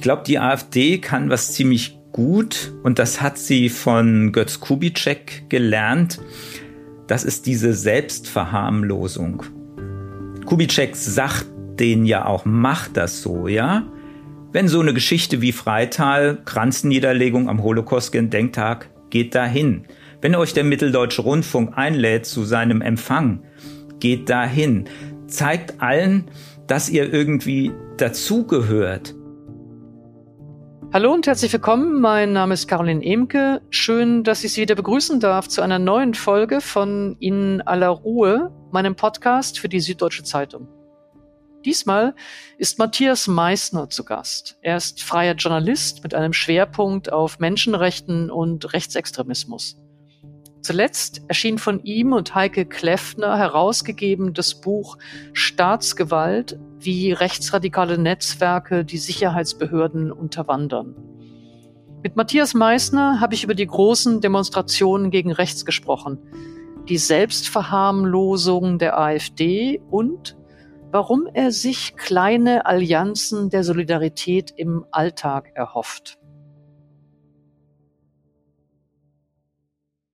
Ich glaube, die AfD kann was ziemlich gut und das hat sie von Götz Kubitschek gelernt. Das ist diese Selbstverharmlosung. Kubitschek sagt denen ja auch, macht das so, ja? Wenn so eine Geschichte wie Freital, Kranzniederlegung am Holocaust-Gedenktag, geht dahin. Wenn euch der Mitteldeutsche Rundfunk einlädt zu seinem Empfang, geht dahin. Zeigt allen, dass ihr irgendwie dazugehört. Hallo und herzlich willkommen. Mein Name ist Caroline Emke. Schön, dass ich Sie wieder begrüßen darf zu einer neuen Folge von In aller Ruhe, meinem Podcast für die Süddeutsche Zeitung. Diesmal ist Matthias Meissner zu Gast. Er ist freier Journalist mit einem Schwerpunkt auf Menschenrechten und Rechtsextremismus. Zuletzt erschien von ihm und Heike Kleffner herausgegeben das Buch Staatsgewalt, wie rechtsradikale Netzwerke die Sicherheitsbehörden unterwandern. Mit Matthias Meissner habe ich über die großen Demonstrationen gegen rechts gesprochen, die Selbstverharmlosung der AfD und warum er sich kleine Allianzen der Solidarität im Alltag erhofft.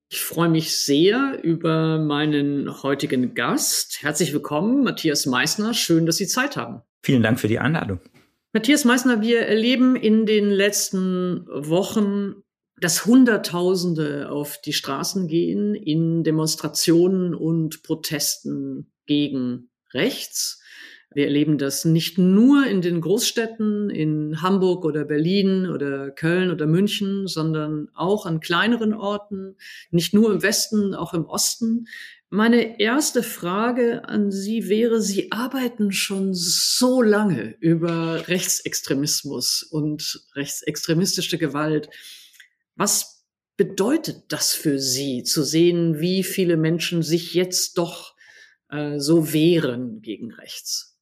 Ich freue mich sehr über meinen heutigen Gast. Herzlich willkommen, Matthias Meissner. Schön, dass Sie Zeit haben. Vielen Dank für die Einladung. Matthias Meissner, wir erleben in den letzten Wochen, dass Hunderttausende auf die Straßen gehen in Demonstrationen und Protesten gegen rechts. Wir erleben das nicht nur in den Großstädten, in Hamburg oder Berlin oder Köln oder München, sondern auch an kleineren Orten, nicht nur im Westen, auch im Osten. Meine erste Frage an Sie wäre, Sie arbeiten schon so lange über Rechtsextremismus und rechtsextremistische Gewalt. Was bedeutet das für Sie, zu sehen, wie viele Menschen sich jetzt doch äh, so wehren gegen rechts?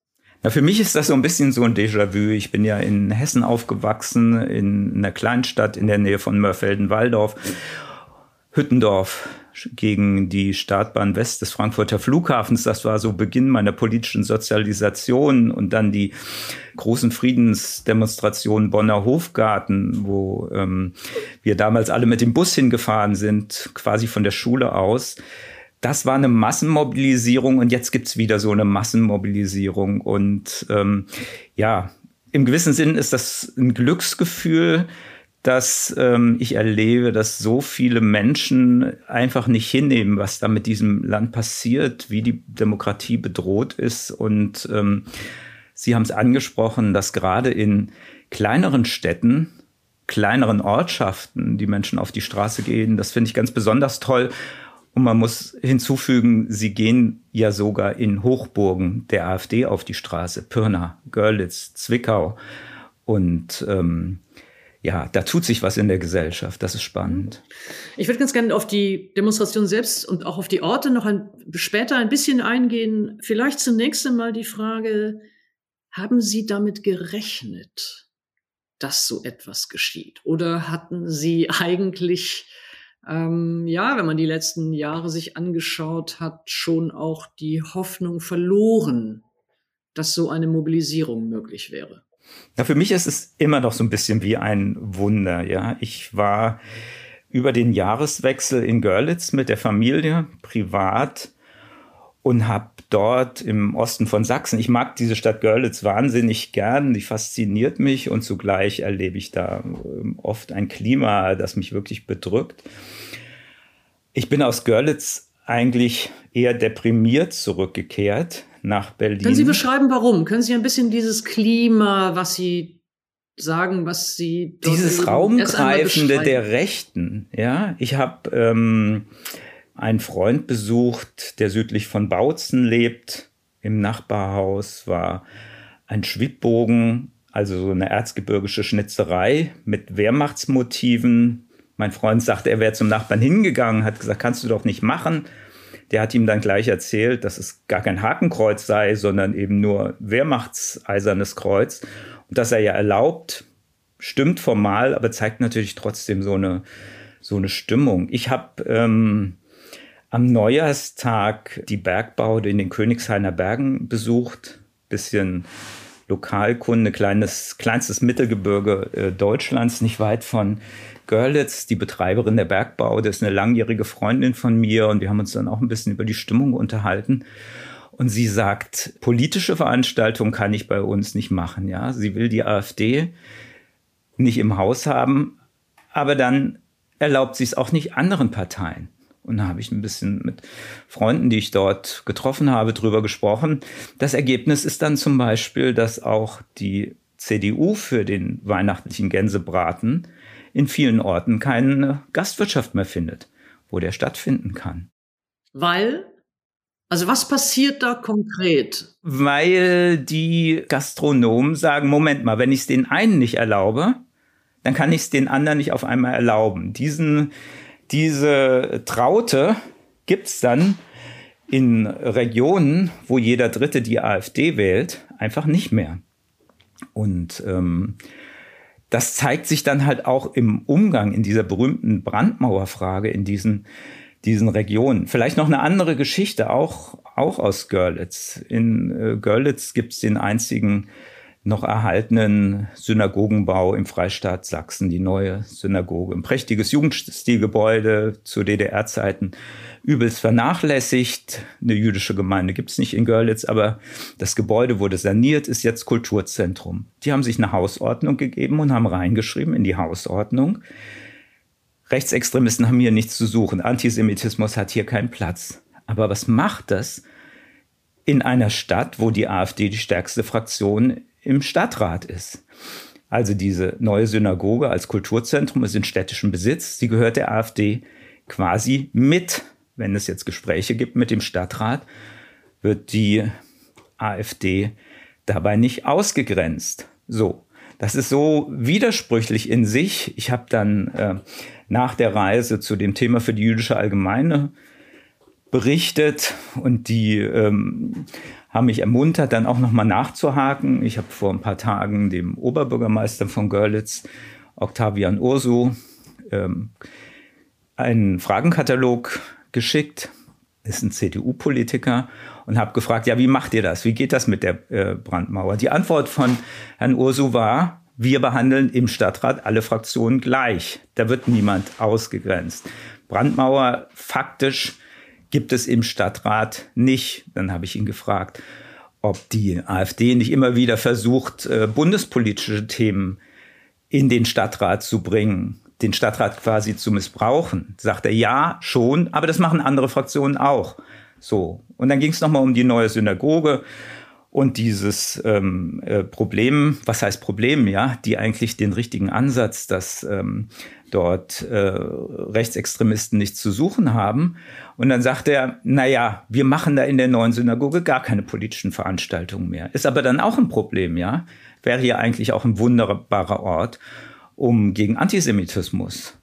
Ja, für mich ist das so ein bisschen so ein Déjà-vu. Ich bin ja in Hessen aufgewachsen, in einer Kleinstadt in der Nähe von Mörfelden-Walldorf, Hüttendorf gegen die Startbahn West des Frankfurter Flughafens. Das war so Beginn meiner politischen Sozialisation und dann die großen Friedensdemonstrationen Bonner Hofgarten, wo ähm, wir damals alle mit dem Bus hingefahren sind, quasi von der Schule aus das war eine Massenmobilisierung und jetzt gibt's wieder so eine Massenmobilisierung. Und ähm, ja, im gewissen Sinn ist das ein Glücksgefühl, dass ähm, ich erlebe, dass so viele Menschen einfach nicht hinnehmen, was da mit diesem Land passiert, wie die Demokratie bedroht ist. Und ähm, Sie haben es angesprochen, dass gerade in kleineren Städten, kleineren Ortschaften die Menschen auf die Straße gehen. Das finde ich ganz besonders toll. Und man muss hinzufügen, sie gehen ja sogar in Hochburgen der AfD auf die Straße. Pirna, Görlitz, Zwickau. Und ähm, ja, da tut sich was in der Gesellschaft. Das ist spannend. Ich würde ganz gerne auf die Demonstration selbst und auch auf die Orte noch ein, später ein bisschen eingehen. Vielleicht zunächst einmal die Frage, haben Sie damit gerechnet, dass so etwas geschieht? Oder hatten Sie eigentlich ähm, ja, wenn man die letzten Jahre sich angeschaut hat, schon auch die Hoffnung verloren, dass so eine Mobilisierung möglich wäre. Ja, für mich ist es immer noch so ein bisschen wie ein Wunder. Ja, ich war über den Jahreswechsel in Görlitz mit der Familie privat und habe dort im Osten von Sachsen, ich mag diese Stadt Görlitz wahnsinnig gern, die fasziniert mich und zugleich erlebe ich da ähm, oft ein Klima, das mich wirklich bedrückt. Ich bin aus Görlitz eigentlich eher deprimiert zurückgekehrt nach Berlin. Können Sie beschreiben, warum? Können Sie ein bisschen dieses Klima, was Sie sagen, was Sie dieses Raumgreifende der Rechten, ja. Ich habe ähm, einen Freund besucht, der südlich von Bautzen lebt. Im Nachbarhaus war ein Schwibbogen, also so eine erzgebirgische Schnitzerei mit Wehrmachtsmotiven. Mein Freund sagte, er wäre zum Nachbarn hingegangen, hat gesagt, kannst du doch nicht machen. Der hat ihm dann gleich erzählt, dass es gar kein Hakenkreuz sei, sondern eben nur Wehrmachtseisernes Kreuz. Und dass er ja erlaubt, stimmt formal, aber zeigt natürlich trotzdem so eine, so eine Stimmung. Ich habe ähm, am Neujahrstag die Bergbaude in den Königshainer Bergen besucht, bisschen Lokalkunde, kleines, kleinstes Mittelgebirge äh, Deutschlands, nicht weit von Görlitz, die Betreiberin der Bergbau, das ist eine langjährige Freundin von mir und wir haben uns dann auch ein bisschen über die Stimmung unterhalten. Und sie sagt, politische Veranstaltungen kann ich bei uns nicht machen. Ja, sie will die AfD nicht im Haus haben, aber dann erlaubt sie es auch nicht anderen Parteien. Und da habe ich ein bisschen mit Freunden, die ich dort getroffen habe, drüber gesprochen. Das Ergebnis ist dann zum Beispiel, dass auch die CDU für den weihnachtlichen Gänsebraten in vielen Orten keine Gastwirtschaft mehr findet, wo der stattfinden kann. Weil? Also was passiert da konkret? Weil die Gastronomen sagen, Moment mal, wenn ich es den einen nicht erlaube, dann kann ich es den anderen nicht auf einmal erlauben. Diesen diese Traute gibt es dann in Regionen, wo jeder Dritte die AfD wählt, einfach nicht mehr. Und ähm, das zeigt sich dann halt auch im Umgang in dieser berühmten Brandmauerfrage in diesen, diesen Regionen. Vielleicht noch eine andere Geschichte, auch, auch aus Görlitz. In äh, Görlitz gibt es den einzigen noch erhaltenen Synagogenbau im Freistaat Sachsen, die neue Synagoge. Ein prächtiges Jugendstilgebäude zu DDR-Zeiten, übelst vernachlässigt. Eine jüdische Gemeinde gibt's nicht in Görlitz, aber das Gebäude wurde saniert, ist jetzt Kulturzentrum. Die haben sich eine Hausordnung gegeben und haben reingeschrieben in die Hausordnung. Rechtsextremisten haben hier nichts zu suchen. Antisemitismus hat hier keinen Platz. Aber was macht das in einer Stadt, wo die AfD die stärkste Fraktion im Stadtrat ist. Also diese neue Synagoge als Kulturzentrum ist in städtischem Besitz. Sie gehört der AfD quasi mit. Wenn es jetzt Gespräche gibt mit dem Stadtrat, wird die AfD dabei nicht ausgegrenzt. So, das ist so widersprüchlich in sich. Ich habe dann äh, nach der Reise zu dem Thema für die jüdische Allgemeine berichtet und die ähm, haben mich ermuntert, dann auch nochmal nachzuhaken. Ich habe vor ein paar Tagen dem Oberbürgermeister von Görlitz, Octavian Ursu, ähm, einen Fragenkatalog geschickt. Ist ein CDU-Politiker und habe gefragt, ja, wie macht ihr das? Wie geht das mit der äh, Brandmauer? Die Antwort von Herrn Ursu war, wir behandeln im Stadtrat alle Fraktionen gleich. Da wird niemand ausgegrenzt. Brandmauer faktisch gibt es im Stadtrat nicht. Dann habe ich ihn gefragt, ob die AfD nicht immer wieder versucht, äh, bundespolitische Themen in den Stadtrat zu bringen, den Stadtrat quasi zu missbrauchen. Sagt er, ja, schon, aber das machen andere Fraktionen auch. So. Und dann ging es nochmal um die neue Synagoge und dieses ähm, äh, Problem, was heißt Problem, ja, die eigentlich den richtigen Ansatz, dass ähm, dort äh, Rechtsextremisten nichts zu suchen haben. Und dann sagt er, na ja, wir machen da in der neuen Synagoge gar keine politischen Veranstaltungen mehr. Ist aber dann auch ein Problem, ja? Wäre hier eigentlich auch ein wunderbarer Ort, um gegen Antisemitismus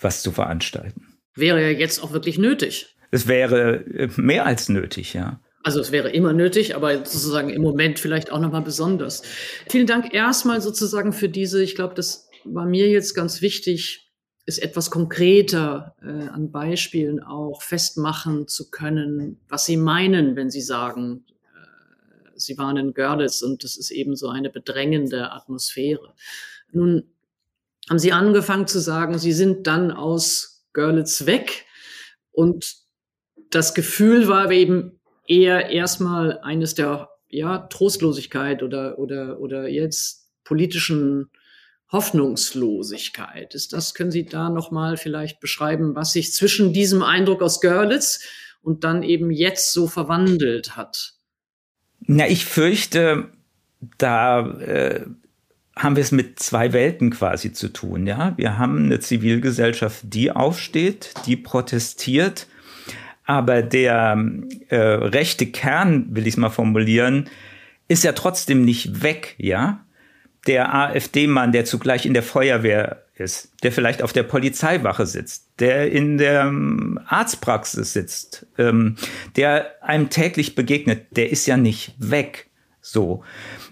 was zu veranstalten. Wäre ja jetzt auch wirklich nötig. Es wäre äh, mehr als nötig, ja. Also es wäre immer nötig, aber sozusagen im Moment vielleicht auch nochmal besonders. Vielen Dank erstmal sozusagen für diese, ich glaube, das war mir jetzt ganz wichtig, es etwas konkreter äh, an Beispielen auch festmachen zu können, was Sie meinen, wenn Sie sagen, äh, Sie waren in Görlitz und das ist eben so eine bedrängende Atmosphäre. Nun haben Sie angefangen zu sagen, Sie sind dann aus Görlitz weg und das Gefühl war eben eher erstmal eines der ja, Trostlosigkeit oder, oder, oder jetzt politischen Hoffnungslosigkeit. Ist das, können Sie da nochmal vielleicht beschreiben, was sich zwischen diesem Eindruck aus Görlitz und dann eben jetzt so verwandelt hat? Na, ich fürchte, da äh, haben wir es mit zwei Welten quasi zu tun. Ja, wir haben eine Zivilgesellschaft, die aufsteht, die protestiert, aber der äh, rechte Kern, will ich es mal formulieren, ist ja trotzdem nicht weg. Ja, der AfD-Mann, der zugleich in der Feuerwehr ist, der vielleicht auf der Polizeiwache sitzt, der in der ähm, Arztpraxis sitzt, ähm, der einem täglich begegnet, der ist ja nicht weg. So.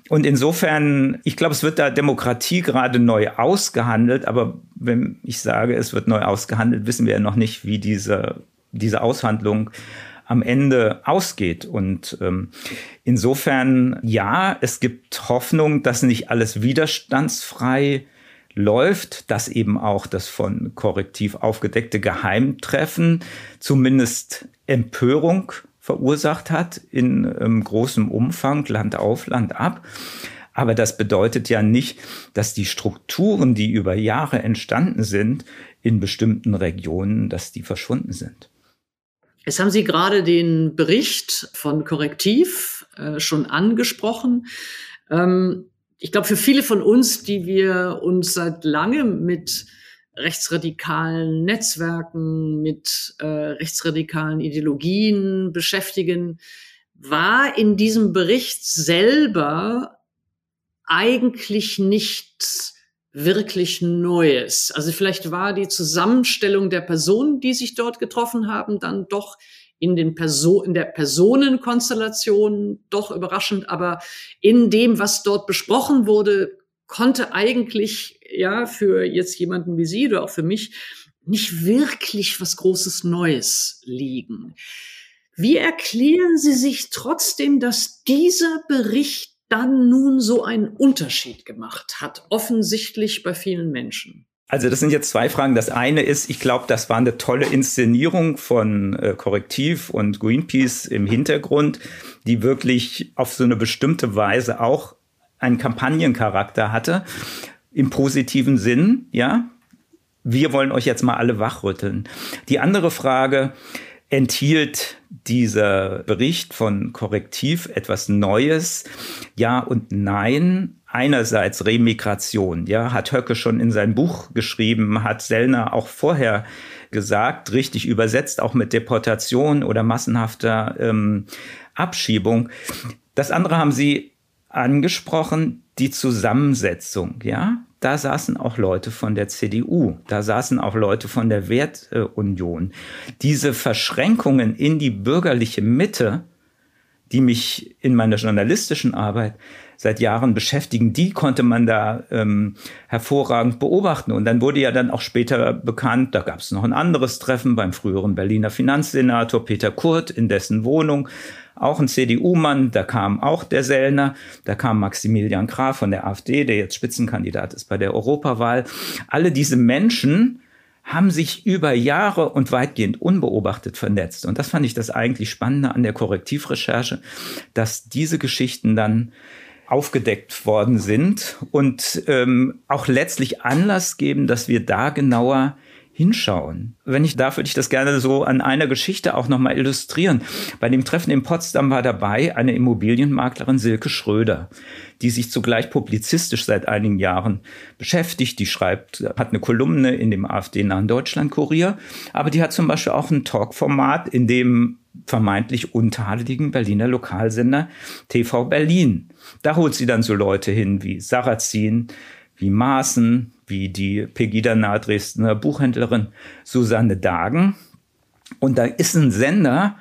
Und insofern, ich glaube, es wird da Demokratie gerade neu ausgehandelt, aber wenn ich sage, es wird neu ausgehandelt, wissen wir ja noch nicht, wie diese, diese Aushandlung am Ende ausgeht. Und ähm, insofern, ja, es gibt Hoffnung, dass nicht alles widerstandsfrei läuft, dass eben auch das von Korrektiv aufgedeckte Geheimtreffen zumindest Empörung verursacht hat in ähm, großem Umfang, Land auf, Land ab. Aber das bedeutet ja nicht, dass die Strukturen, die über Jahre entstanden sind, in bestimmten Regionen, dass die verschwunden sind. Jetzt haben Sie gerade den Bericht von Korrektiv äh, schon angesprochen. Ähm, ich glaube, für viele von uns, die wir uns seit langem mit rechtsradikalen Netzwerken, mit äh, rechtsradikalen Ideologien beschäftigen, war in diesem Bericht selber eigentlich nichts wirklich Neues. Also vielleicht war die Zusammenstellung der Personen, die sich dort getroffen haben, dann doch in, den Perso in der Personenkonstellation doch überraschend, aber in dem, was dort besprochen wurde, konnte eigentlich ja für jetzt jemanden wie Sie oder auch für mich nicht wirklich was Großes Neues liegen. Wie erklären Sie sich trotzdem, dass dieser Bericht dann nun so einen Unterschied gemacht hat, offensichtlich bei vielen Menschen? Also das sind jetzt zwei Fragen. Das eine ist, ich glaube, das war eine tolle Inszenierung von äh, Korrektiv und Greenpeace im Hintergrund, die wirklich auf so eine bestimmte Weise auch einen Kampagnencharakter hatte, im positiven Sinn, ja. Wir wollen euch jetzt mal alle wachrütteln. Die andere Frage, enthielt dieser Bericht von Korrektiv etwas Neues? Ja und nein. Einerseits Remigration, ja, hat Höcke schon in sein Buch geschrieben, hat Sellner auch vorher gesagt, richtig übersetzt, auch mit Deportation oder massenhafter ähm, Abschiebung. Das andere haben Sie angesprochen, die Zusammensetzung, ja da saßen auch Leute von der CDU, da saßen auch Leute von der Wertunion. Diese Verschränkungen in die bürgerliche Mitte, die mich in meiner journalistischen Arbeit seit Jahren beschäftigen, die konnte man da ähm, hervorragend beobachten. Und dann wurde ja dann auch später bekannt, da gab es noch ein anderes Treffen beim früheren Berliner Finanzsenator Peter Kurt in dessen Wohnung auch ein CDU-Mann, da kam auch der Sellner, da kam Maximilian Graf von der AfD, der jetzt Spitzenkandidat ist bei der Europawahl. Alle diese Menschen haben sich über Jahre und weitgehend unbeobachtet vernetzt. Und das fand ich das eigentlich Spannende an der Korrektivrecherche, dass diese Geschichten dann aufgedeckt worden sind und ähm, auch letztlich Anlass geben, dass wir da genauer hinschauen. Wenn ich darf, würde ich das gerne so an einer Geschichte auch nochmal illustrieren. Bei dem Treffen in Potsdam war dabei eine Immobilienmaklerin Silke Schröder, die sich zugleich publizistisch seit einigen Jahren beschäftigt. Die schreibt, hat eine Kolumne in dem AfD-nahen Deutschland-Kurier, aber die hat zum Beispiel auch ein Talkformat, in dem vermeintlich untadeligen Berliner Lokalsender TV Berlin. Da holt sie dann so Leute hin wie Sarrazin, wie Maaßen, wie die Pegida-nahe Dresdner Buchhändlerin Susanne Dagen. Und da ist ein Sender,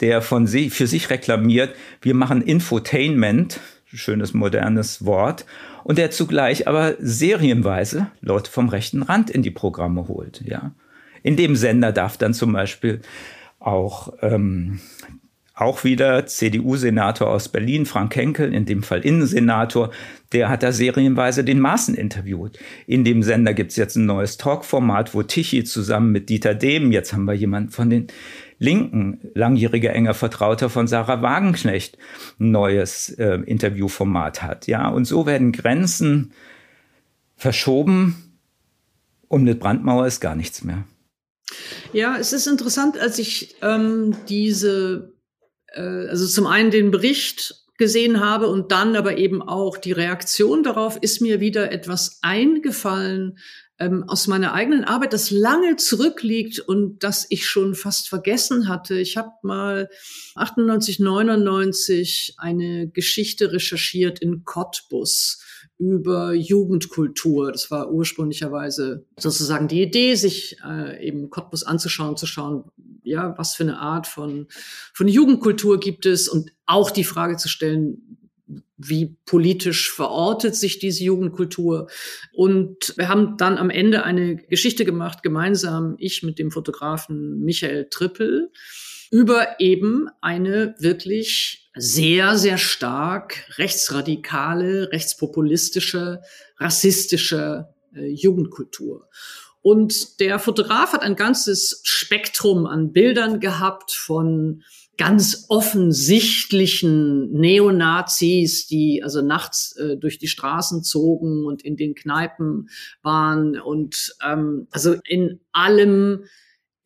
der von sich, für sich reklamiert, wir machen Infotainment, schönes modernes Wort, und der zugleich aber serienweise Leute vom rechten Rand in die Programme holt. Ja. In dem Sender darf dann zum Beispiel auch ähm, auch wieder CDU-Senator aus Berlin, Frank Henkel, in dem Fall Innensenator, der hat da serienweise den Maaßen interviewt. In dem Sender gibt's jetzt ein neues Talkformat, wo Tichy zusammen mit Dieter Dehm, jetzt haben wir jemanden von den Linken, langjähriger enger Vertrauter von Sarah Wagenknecht, ein neues äh, Interviewformat hat. Ja, und so werden Grenzen verschoben und mit Brandmauer ist gar nichts mehr. Ja, es ist interessant, als ich ähm, diese äh, also zum einen den Bericht gesehen habe und dann aber eben auch die Reaktion darauf, ist mir wieder etwas eingefallen ähm, aus meiner eigenen Arbeit, das lange zurückliegt und das ich schon fast vergessen hatte. Ich habe mal 98, 99 eine Geschichte recherchiert in Cottbus über Jugendkultur. Das war ursprünglicherweise sozusagen die Idee, sich äh, eben Cottbus anzuschauen, zu schauen, ja, was für eine Art von, von Jugendkultur gibt es und auch die Frage zu stellen, wie politisch verortet sich diese Jugendkultur. Und wir haben dann am Ende eine Geschichte gemacht, gemeinsam ich mit dem Fotografen Michael Trippel. über eben eine wirklich sehr, sehr stark rechtsradikale, rechtspopulistische, rassistische äh, Jugendkultur. Und der Fotograf hat ein ganzes Spektrum an Bildern gehabt von ganz offensichtlichen Neonazis, die also nachts äh, durch die Straßen zogen und in den Kneipen waren und ähm, also in allem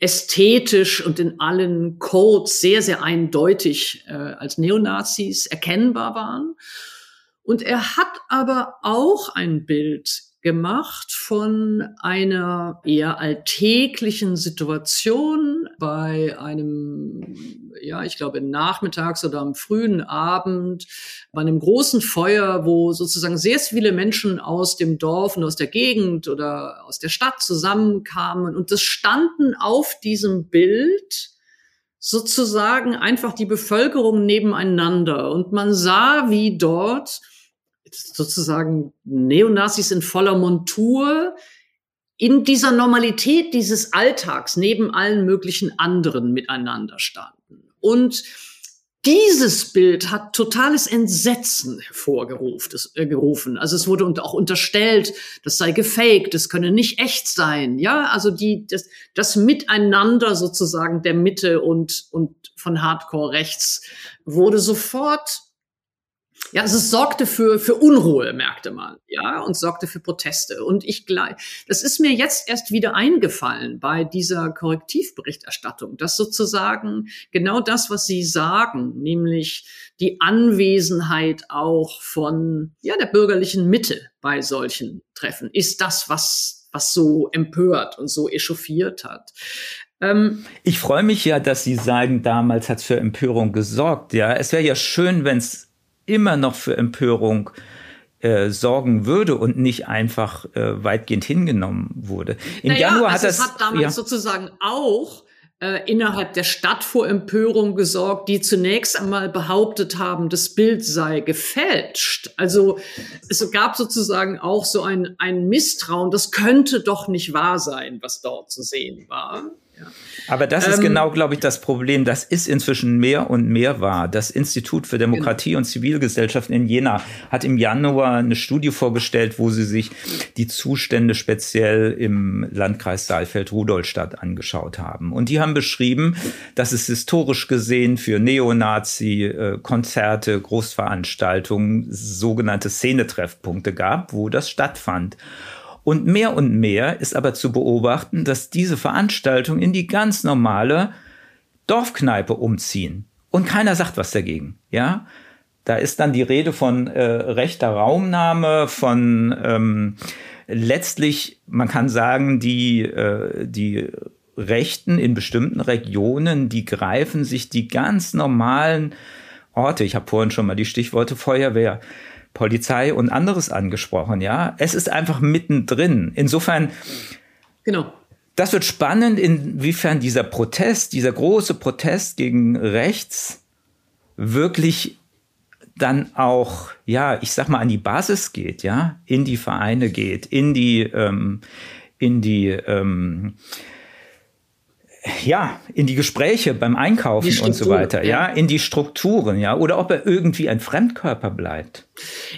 ästhetisch und in allen Codes sehr, sehr eindeutig äh, als Neonazis erkennbar waren. Und er hat aber auch ein Bild gemacht von einer eher alltäglichen Situation bei einem, ja, ich glaube, nachmittags oder am frühen Abend, bei einem großen Feuer, wo sozusagen sehr viele Menschen aus dem Dorf und aus der Gegend oder aus der Stadt zusammenkamen und es standen auf diesem Bild sozusagen einfach die Bevölkerung nebeneinander und man sah, wie dort sozusagen Neonazis in voller Montur in dieser Normalität dieses Alltags neben allen möglichen anderen miteinander standen. Und dieses Bild hat totales Entsetzen hervorgerufen. Also es wurde auch unterstellt, das sei gefaked, das könne nicht echt sein. Ja, also die, das, das Miteinander sozusagen der Mitte und, und von Hardcore rechts wurde sofort ja, also es sorgte für, für Unruhe, merkte man, ja, und sorgte für Proteste. Und ich gleich, das ist mir jetzt erst wieder eingefallen bei dieser Korrektivberichterstattung, dass sozusagen genau das, was Sie sagen, nämlich die Anwesenheit auch von, ja, der bürgerlichen Mitte bei solchen Treffen, ist das, was, was so empört und so echauffiert hat. Ähm, ich freue mich ja, dass Sie sagen, damals hat es für Empörung gesorgt. Ja, es wäre ja schön, wenn es immer noch für Empörung äh, sorgen würde und nicht einfach äh, weitgehend hingenommen wurde. Im naja, Januar also hat das hat damals ja. sozusagen auch äh, innerhalb der Stadt vor Empörung gesorgt, die zunächst einmal behauptet haben, das Bild sei gefälscht. Also es gab sozusagen auch so ein, ein Misstrauen, das könnte doch nicht wahr sein, was dort zu sehen war. Aber das ist ähm, genau, glaube ich, das Problem. Das ist inzwischen mehr und mehr wahr. Das Institut für Demokratie genau. und Zivilgesellschaft in Jena hat im Januar eine Studie vorgestellt, wo sie sich die Zustände speziell im Landkreis Saalfeld-Rudolstadt angeschaut haben. Und die haben beschrieben, dass es historisch gesehen für Neonazi-Konzerte, Großveranstaltungen sogenannte Szenetreffpunkte gab, wo das stattfand. Und mehr und mehr ist aber zu beobachten, dass diese Veranstaltungen in die ganz normale Dorfkneipe umziehen. Und keiner sagt was dagegen, ja. Da ist dann die Rede von äh, rechter Raumnahme, von ähm, letztlich, man kann sagen, die, äh, die Rechten in bestimmten Regionen, die greifen sich die ganz normalen Orte, ich habe vorhin schon mal die Stichworte Feuerwehr, Polizei und anderes angesprochen, ja. Es ist einfach mittendrin. Insofern. Genau. Das wird spannend, inwiefern dieser Protest, dieser große Protest gegen rechts wirklich dann auch, ja, ich sag mal, an die Basis geht, ja, in die Vereine geht, in die, ähm, in die, ähm, ja, in die Gespräche beim Einkaufen und so weiter, ja. ja. in die Strukturen, ja, oder ob er irgendwie ein Fremdkörper bleibt.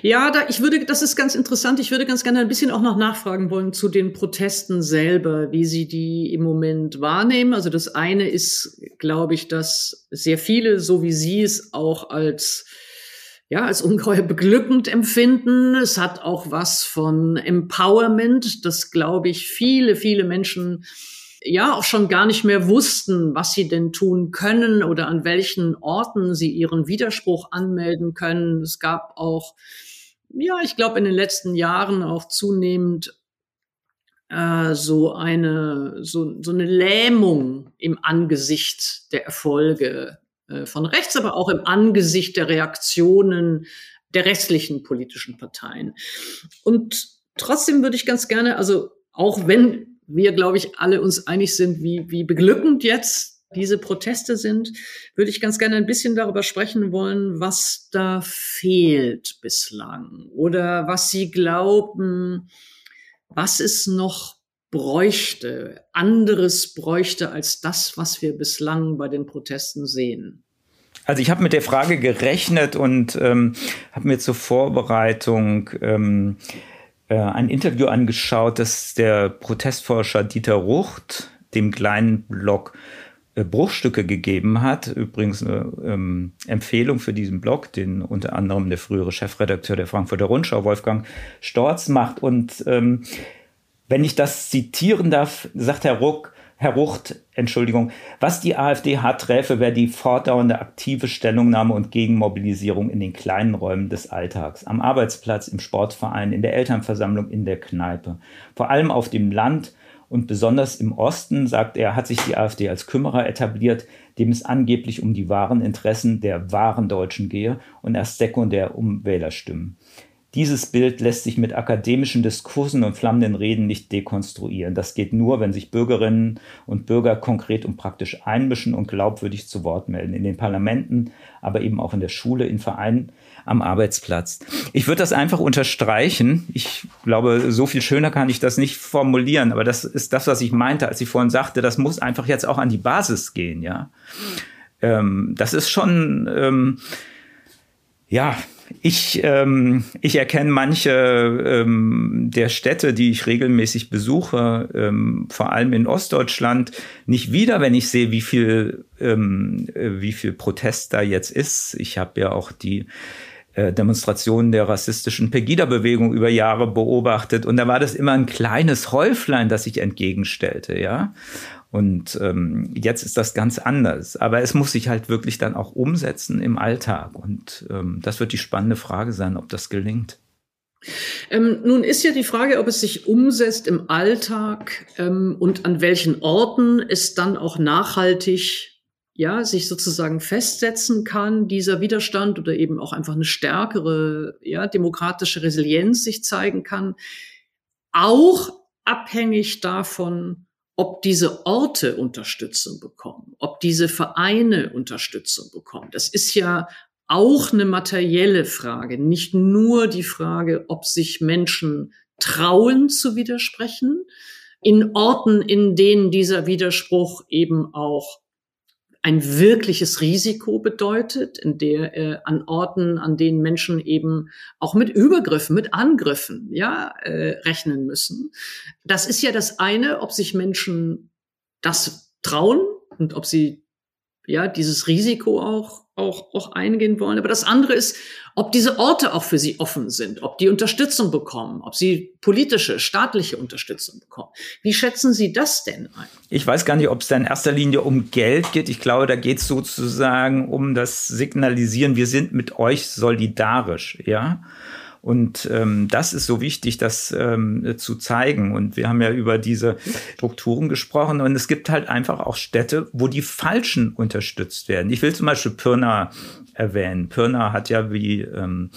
Ja, da, ich würde, das ist ganz interessant. Ich würde ganz gerne ein bisschen auch noch nachfragen wollen zu den Protesten selber, wie Sie die im Moment wahrnehmen. Also das eine ist, glaube ich, dass sehr viele, so wie Sie es auch als ja, als ungeheuer beglückend empfinden. Es hat auch was von Empowerment, das, glaube ich, viele, viele Menschen ja auch schon gar nicht mehr wussten, was sie denn tun können oder an welchen Orten sie ihren Widerspruch anmelden können. Es gab auch, ja, ich glaube, in den letzten Jahren auch zunehmend äh, so eine so, so eine Lähmung im Angesicht der Erfolge äh, von rechts, aber auch im Angesicht der Reaktionen der restlichen politischen Parteien. Und trotzdem würde ich ganz gerne, also auch wenn wir, glaube ich, alle uns einig sind, wie, wie beglückend jetzt diese Proteste sind, würde ich ganz gerne ein bisschen darüber sprechen wollen, was da fehlt bislang oder was Sie glauben, was es noch bräuchte, anderes bräuchte als das, was wir bislang bei den Protesten sehen? Also ich habe mit der Frage gerechnet und ähm, habe mir zur Vorbereitung ähm, äh, ein Interview angeschaut, das der Protestforscher Dieter Rucht dem kleinen Blog äh, Bruchstücke gegeben hat. Übrigens eine ähm, Empfehlung für diesen Blog, den unter anderem der frühere Chefredakteur der Frankfurter Rundschau, Wolfgang Storz, macht. Und ähm, wenn ich das zitieren darf, sagt Herr Ruck, Herr Rucht, Entschuldigung, was die AfD hart träfe, wäre die fortdauernde aktive Stellungnahme und Gegenmobilisierung in den kleinen Räumen des Alltags, am Arbeitsplatz, im Sportverein, in der Elternversammlung, in der Kneipe. Vor allem auf dem Land und besonders im Osten, sagt er, hat sich die AfD als Kümmerer etabliert, dem es angeblich um die wahren Interessen der wahren Deutschen gehe und erst sekundär um Wählerstimmen. Dieses Bild lässt sich mit akademischen Diskursen und flammenden Reden nicht dekonstruieren. Das geht nur, wenn sich Bürgerinnen und Bürger konkret und praktisch einmischen und glaubwürdig zu Wort melden. In den Parlamenten, aber eben auch in der Schule, in Vereinen, am Arbeitsplatz. Ich würde das einfach unterstreichen. Ich glaube, so viel schöner kann ich das nicht formulieren, aber das ist das, was ich meinte, als ich vorhin sagte, das muss einfach jetzt auch an die Basis gehen, ja. Ähm, das ist schon, ähm, ja, ich, ähm, ich erkenne manche ähm, der Städte, die ich regelmäßig besuche, ähm, vor allem in Ostdeutschland, nicht wieder, wenn ich sehe, wie viel, ähm, äh, wie viel Protest da jetzt ist. Ich habe ja auch die äh, Demonstrationen der rassistischen Pegida-Bewegung über Jahre beobachtet und da war das immer ein kleines Häuflein, das sich entgegenstellte, ja. Und ähm, jetzt ist das ganz anders. Aber es muss sich halt wirklich dann auch umsetzen im Alltag. Und ähm, das wird die spannende Frage sein, ob das gelingt. Ähm, nun ist ja die Frage, ob es sich umsetzt im Alltag ähm, und an welchen Orten es dann auch nachhaltig ja, sich sozusagen festsetzen kann, dieser Widerstand oder eben auch einfach eine stärkere, ja, demokratische Resilienz sich zeigen kann. Auch abhängig davon, ob diese Orte Unterstützung bekommen, ob diese Vereine Unterstützung bekommen. Das ist ja auch eine materielle Frage, nicht nur die Frage, ob sich Menschen trauen zu widersprechen, in Orten, in denen dieser Widerspruch eben auch ein wirkliches Risiko bedeutet, in der äh, an Orten, an denen Menschen eben auch mit Übergriffen, mit Angriffen, ja, äh, rechnen müssen. Das ist ja das eine, ob sich Menschen das trauen und ob sie ja dieses Risiko auch auch, auch eingehen wollen. Aber das andere ist, ob diese Orte auch für sie offen sind, ob die Unterstützung bekommen, ob sie politische, staatliche Unterstützung bekommen. Wie schätzen Sie das denn ein? Ich weiß gar nicht, ob es da in erster Linie um Geld geht. Ich glaube, da geht es sozusagen um das Signalisieren, wir sind mit euch solidarisch, ja. Und ähm, das ist so wichtig, das ähm, zu zeigen. Und wir haben ja über diese Strukturen gesprochen. Und es gibt halt einfach auch Städte, wo die Falschen unterstützt werden. Ich will zum Beispiel Pirna erwähnen. Pirna hat ja, wie ähm,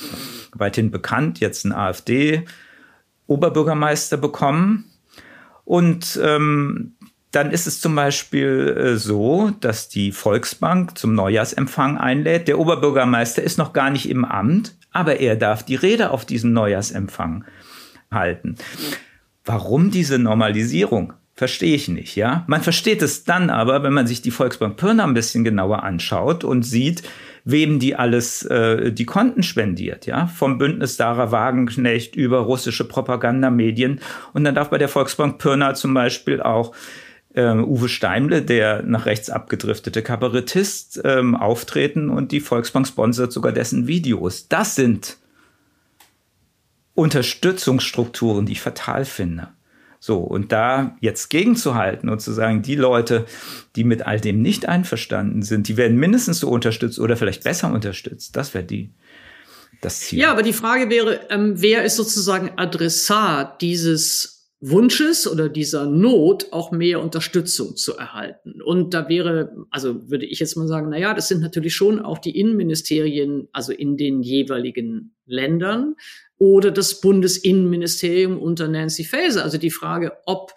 weithin bekannt, jetzt einen AfD-Oberbürgermeister bekommen. Und ähm, dann ist es zum Beispiel äh, so, dass die Volksbank zum Neujahrsempfang einlädt. Der Oberbürgermeister ist noch gar nicht im Amt, aber er darf die Rede auf diesem Neujahrsempfang halten. Warum diese Normalisierung? Verstehe ich nicht, ja. Man versteht es dann aber, wenn man sich die Volksbank Pirna ein bisschen genauer anschaut und sieht, wem die alles äh, die Konten spendiert, ja. Vom Bündnis Dara Wagenknecht über russische Propagandamedien. Und dann darf bei der Volksbank Pirna zum Beispiel auch ähm, Uwe Steimle, der nach rechts abgedriftete Kabarettist, ähm, auftreten und die Volksbank sponsert sogar dessen Videos. Das sind Unterstützungsstrukturen, die ich fatal finde. So, und da jetzt gegenzuhalten und zu sagen, die Leute, die mit all dem nicht einverstanden sind, die werden mindestens so unterstützt oder vielleicht besser unterstützt, das wäre die, das Ziel. Ja, aber die Frage wäre, ähm, wer ist sozusagen Adressat dieses Wunsches oder dieser Not auch mehr Unterstützung zu erhalten. Und da wäre, also würde ich jetzt mal sagen, na ja, das sind natürlich schon auch die Innenministerien, also in den jeweiligen Ländern oder das Bundesinnenministerium unter Nancy Faeser. Also die Frage, ob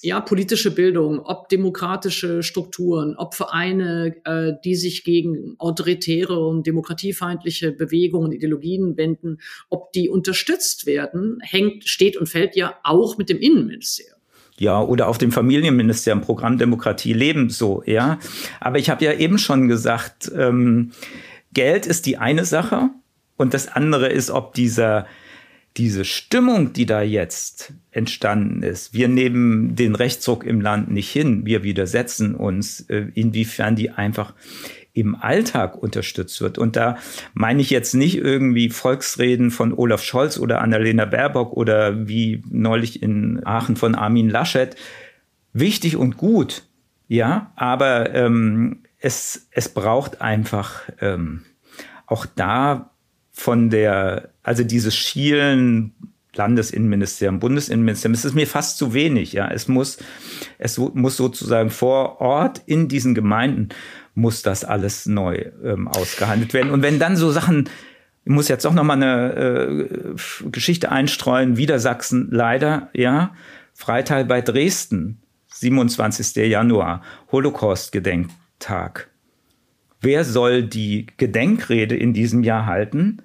ja, politische Bildung, ob demokratische Strukturen, ob Vereine, äh, die sich gegen autoritäre und demokratiefeindliche Bewegungen, Ideologien wenden, ob die unterstützt werden, hängt, steht und fällt ja auch mit dem Innenministerium. Ja, oder auf dem Familienministerium, Programm Demokratie leben so, ja. Aber ich habe ja eben schon gesagt, ähm, Geld ist die eine Sache und das andere ist, ob dieser diese Stimmung, die da jetzt entstanden ist, wir nehmen den Rechtsruck im Land nicht hin, wir widersetzen uns, äh, inwiefern die einfach im Alltag unterstützt wird. Und da meine ich jetzt nicht irgendwie Volksreden von Olaf Scholz oder Annalena Baerbock oder wie neulich in Aachen von Armin Laschet. Wichtig und gut, ja, aber ähm, es, es braucht einfach ähm, auch da von der, also dieses Schielen Landesinnenministerium, Bundesinnenministerium, es ist mir fast zu wenig, ja. Es muss, es muss sozusagen vor Ort in diesen Gemeinden muss das alles neu ähm, ausgehandelt werden. Und wenn dann so Sachen, ich muss jetzt auch noch mal eine äh, Geschichte einstreuen, Wiedersachsen leider, ja, Freital bei Dresden, 27. Januar, Holocaust-Gedenktag. Wer soll die Gedenkrede in diesem Jahr halten?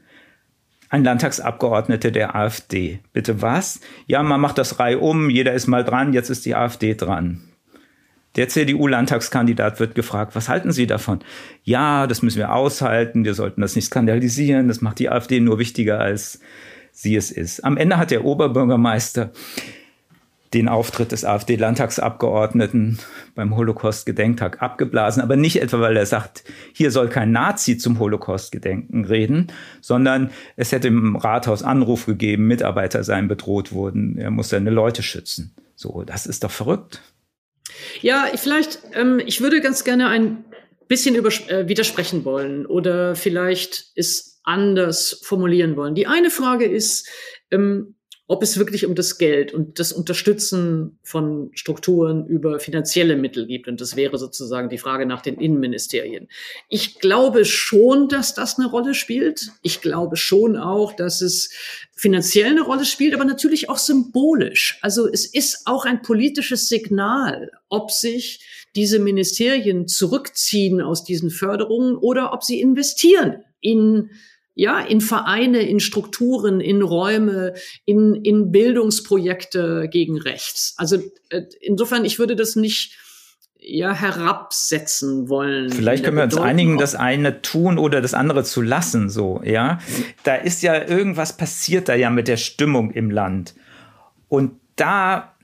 Ein Landtagsabgeordneter der AfD. Bitte was? Ja, man macht das Reihe um, jeder ist mal dran, jetzt ist die AfD dran. Der CDU-Landtagskandidat wird gefragt, was halten Sie davon? Ja, das müssen wir aushalten, wir sollten das nicht skandalisieren, das macht die AfD nur wichtiger, als sie es ist. Am Ende hat der Oberbürgermeister den Auftritt des AfD-Landtagsabgeordneten beim Holocaust-Gedenktag abgeblasen, aber nicht etwa, weil er sagt, hier soll kein Nazi zum Holocaust-Gedenken reden, sondern es hätte im Rathaus Anruf gegeben, Mitarbeiter seien bedroht worden, er muss seine Leute schützen. So, das ist doch verrückt. Ja, vielleicht, ähm, ich würde ganz gerne ein bisschen äh, widersprechen wollen oder vielleicht es anders formulieren wollen. Die eine Frage ist, ähm, ob es wirklich um das Geld und das Unterstützen von Strukturen über finanzielle Mittel gibt. Und das wäre sozusagen die Frage nach den Innenministerien. Ich glaube schon, dass das eine Rolle spielt. Ich glaube schon auch, dass es finanziell eine Rolle spielt, aber natürlich auch symbolisch. Also es ist auch ein politisches Signal, ob sich diese Ministerien zurückziehen aus diesen Förderungen oder ob sie investieren in ja, in Vereine, in Strukturen, in Räume, in, in Bildungsprojekte gegen rechts. Also äh, insofern, ich würde das nicht ja herabsetzen wollen. Vielleicht können wir uns einigen, das eine tun oder das andere zu lassen, so, ja. Da ist ja irgendwas passiert da ja mit der Stimmung im Land. Und da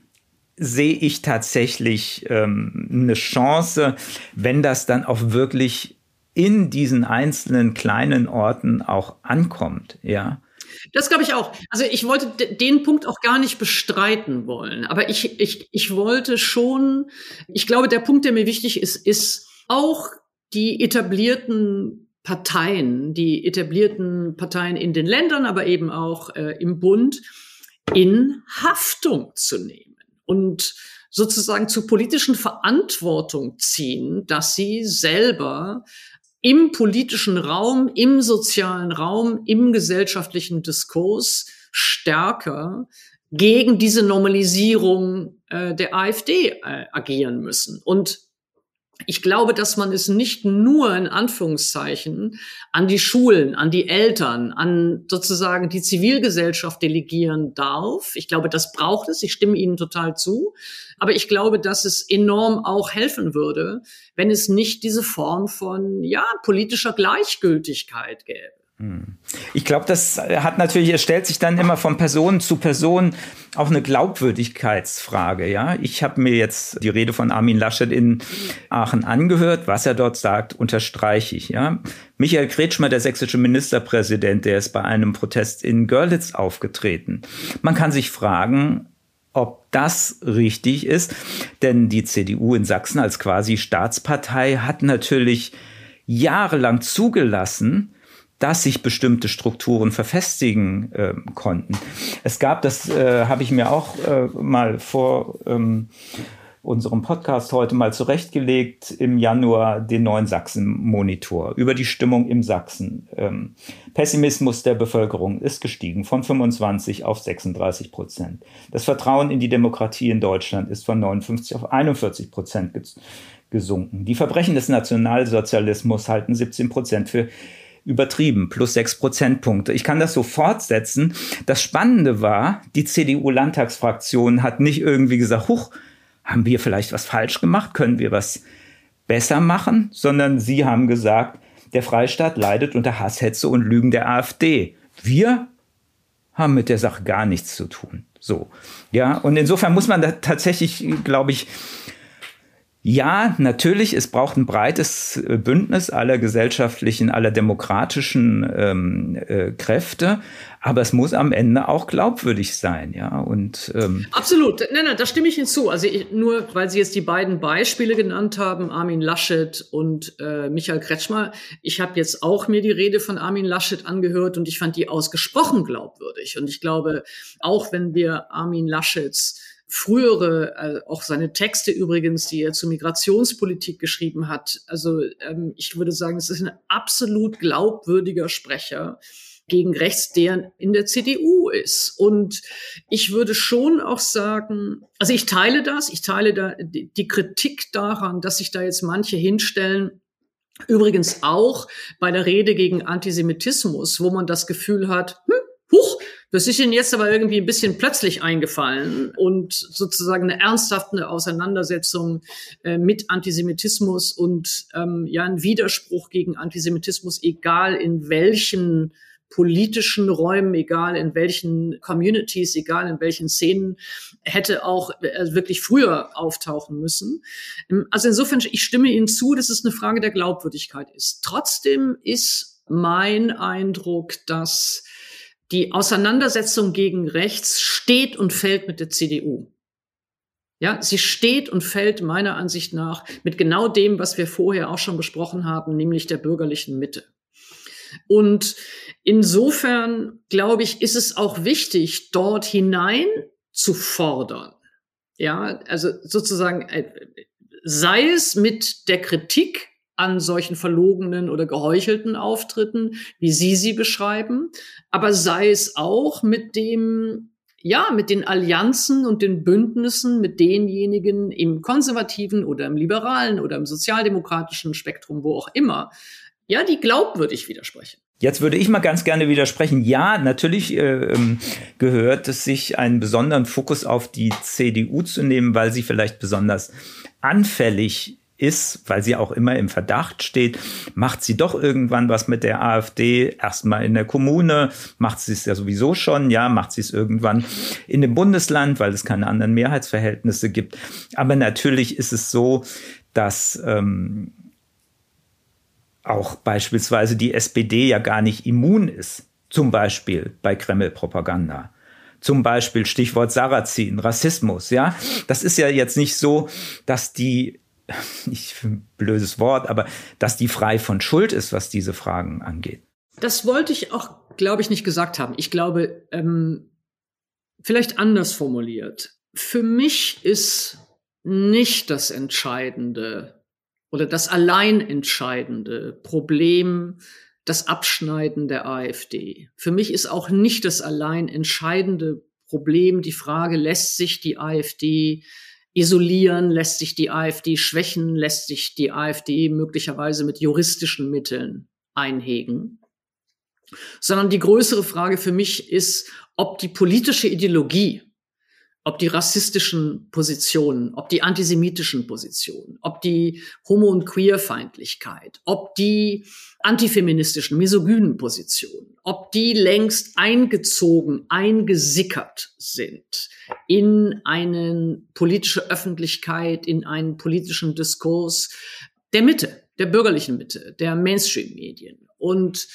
sehe ich tatsächlich ähm, eine Chance, wenn das dann auch wirklich in diesen einzelnen kleinen Orten auch ankommt, ja. Das glaube ich auch. Also ich wollte den Punkt auch gar nicht bestreiten wollen, aber ich, ich, ich wollte schon, ich glaube, der Punkt, der mir wichtig ist, ist auch die etablierten Parteien, die etablierten Parteien in den Ländern, aber eben auch äh, im Bund in Haftung zu nehmen und sozusagen zur politischen Verantwortung ziehen, dass sie selber im politischen Raum, im sozialen Raum, im gesellschaftlichen Diskurs stärker gegen diese Normalisierung äh, der AfD äh, agieren müssen. Und ich glaube, dass man es nicht nur in Anführungszeichen an die Schulen, an die Eltern, an sozusagen die Zivilgesellschaft delegieren darf. Ich glaube, das braucht es. Ich stimme Ihnen total zu. Aber ich glaube, dass es enorm auch helfen würde, wenn es nicht diese Form von, ja, politischer Gleichgültigkeit gäbe. Hm. Ich glaube, das hat natürlich, es stellt sich dann immer von Person zu Person auch eine Glaubwürdigkeitsfrage. Ja, ich habe mir jetzt die Rede von Armin Laschet in Aachen angehört. Was er dort sagt, unterstreiche ich. Ja, Michael Kretschmer, der sächsische Ministerpräsident, der ist bei einem Protest in Görlitz aufgetreten. Man kann sich fragen, ob das richtig ist, denn die CDU in Sachsen als quasi Staatspartei hat natürlich jahrelang zugelassen, dass sich bestimmte Strukturen verfestigen äh, konnten. Es gab, das äh, habe ich mir auch äh, mal vor ähm, unserem Podcast heute mal zurechtgelegt, im Januar den neuen Sachsen-Monitor über die Stimmung im Sachsen. Ähm, Pessimismus der Bevölkerung ist gestiegen von 25 auf 36 Prozent. Das Vertrauen in die Demokratie in Deutschland ist von 59 auf 41 Prozent gesunken. Die Verbrechen des Nationalsozialismus halten 17 Prozent für übertrieben, plus sechs Prozentpunkte. Ich kann das so fortsetzen. Das Spannende war, die CDU-Landtagsfraktion hat nicht irgendwie gesagt, huch, haben wir vielleicht was falsch gemacht? Können wir was besser machen? Sondern sie haben gesagt, der Freistaat leidet unter Hasshetze und Lügen der AfD. Wir haben mit der Sache gar nichts zu tun. So. Ja, und insofern muss man da tatsächlich, glaube ich, ja, natürlich, es braucht ein breites äh, Bündnis aller gesellschaftlichen, aller demokratischen ähm, äh, Kräfte, aber es muss am Ende auch glaubwürdig sein, ja. Und ähm absolut, nein, nein, da stimme ich hinzu. Also ich, nur, weil Sie jetzt die beiden Beispiele genannt haben, Armin Laschet und äh, Michael Kretschmer, ich habe jetzt auch mir die Rede von Armin Laschet angehört und ich fand die ausgesprochen glaubwürdig. Und ich glaube, auch wenn wir Armin Laschets frühere, äh, auch seine Texte übrigens, die er zur Migrationspolitik geschrieben hat. Also ähm, ich würde sagen, es ist ein absolut glaubwürdiger Sprecher gegen rechts, der in der CDU ist. Und ich würde schon auch sagen, also ich teile das, ich teile da die, Kritik daran, dass sich da jetzt manche hinstellen, Übrigens auch bei der Rede gegen Antisemitismus, wo man das Gefühl hat, hm, das ist Ihnen jetzt aber irgendwie ein bisschen plötzlich eingefallen und sozusagen eine ernsthafte Auseinandersetzung äh, mit Antisemitismus und ähm, ja ein Widerspruch gegen Antisemitismus, egal in welchen politischen Räumen, egal in welchen Communities, egal in welchen Szenen, hätte auch äh, wirklich früher auftauchen müssen. Ähm, also insofern, ich stimme Ihnen zu, dass es eine Frage der Glaubwürdigkeit ist. Trotzdem ist mein Eindruck, dass die Auseinandersetzung gegen rechts steht und fällt mit der CDU. Ja, sie steht und fällt meiner Ansicht nach mit genau dem, was wir vorher auch schon besprochen haben, nämlich der bürgerlichen Mitte. Und insofern, glaube ich, ist es auch wichtig, dort hinein zu fordern. Ja, also sozusagen, äh, sei es mit der Kritik an solchen verlogenen oder geheuchelten Auftritten, wie Sie sie beschreiben, aber sei es auch mit dem ja, mit den Allianzen und den Bündnissen mit denjenigen im konservativen oder im liberalen oder im sozialdemokratischen Spektrum, wo auch immer, ja, die glaubwürdig widersprechen. Jetzt würde ich mal ganz gerne widersprechen. Ja, natürlich äh, ähm, gehört es sich, einen besonderen Fokus auf die CDU zu nehmen, weil sie vielleicht besonders anfällig ist, weil sie auch immer im Verdacht steht, macht sie doch irgendwann was mit der AfD, erstmal in der Kommune, macht sie es ja sowieso schon, ja, macht sie es irgendwann in dem Bundesland, weil es keine anderen Mehrheitsverhältnisse gibt. Aber natürlich ist es so, dass ähm, auch beispielsweise die SPD ja gar nicht immun ist, zum Beispiel bei Kreml-Propaganda zum Beispiel Stichwort Sarrazin, Rassismus, ja. Das ist ja jetzt nicht so, dass die nicht ein blödes Wort, aber dass die frei von Schuld ist, was diese Fragen angeht. Das wollte ich auch, glaube ich, nicht gesagt haben. Ich glaube, ähm, vielleicht anders formuliert. Für mich ist nicht das entscheidende oder das allein entscheidende Problem das Abschneiden der AfD. Für mich ist auch nicht das allein entscheidende Problem die Frage, lässt sich die AfD isolieren, lässt sich die AfD schwächen, lässt sich die AfD möglicherweise mit juristischen Mitteln einhegen. Sondern die größere Frage für mich ist, ob die politische Ideologie, ob die rassistischen Positionen, ob die antisemitischen Positionen, ob die Homo- und Queerfeindlichkeit, ob die antifeministischen, misogynen Positionen, ob die längst eingezogen, eingesickert sind in eine politische Öffentlichkeit, in einen politischen Diskurs der Mitte, der bürgerlichen Mitte, der Mainstream-Medien. Und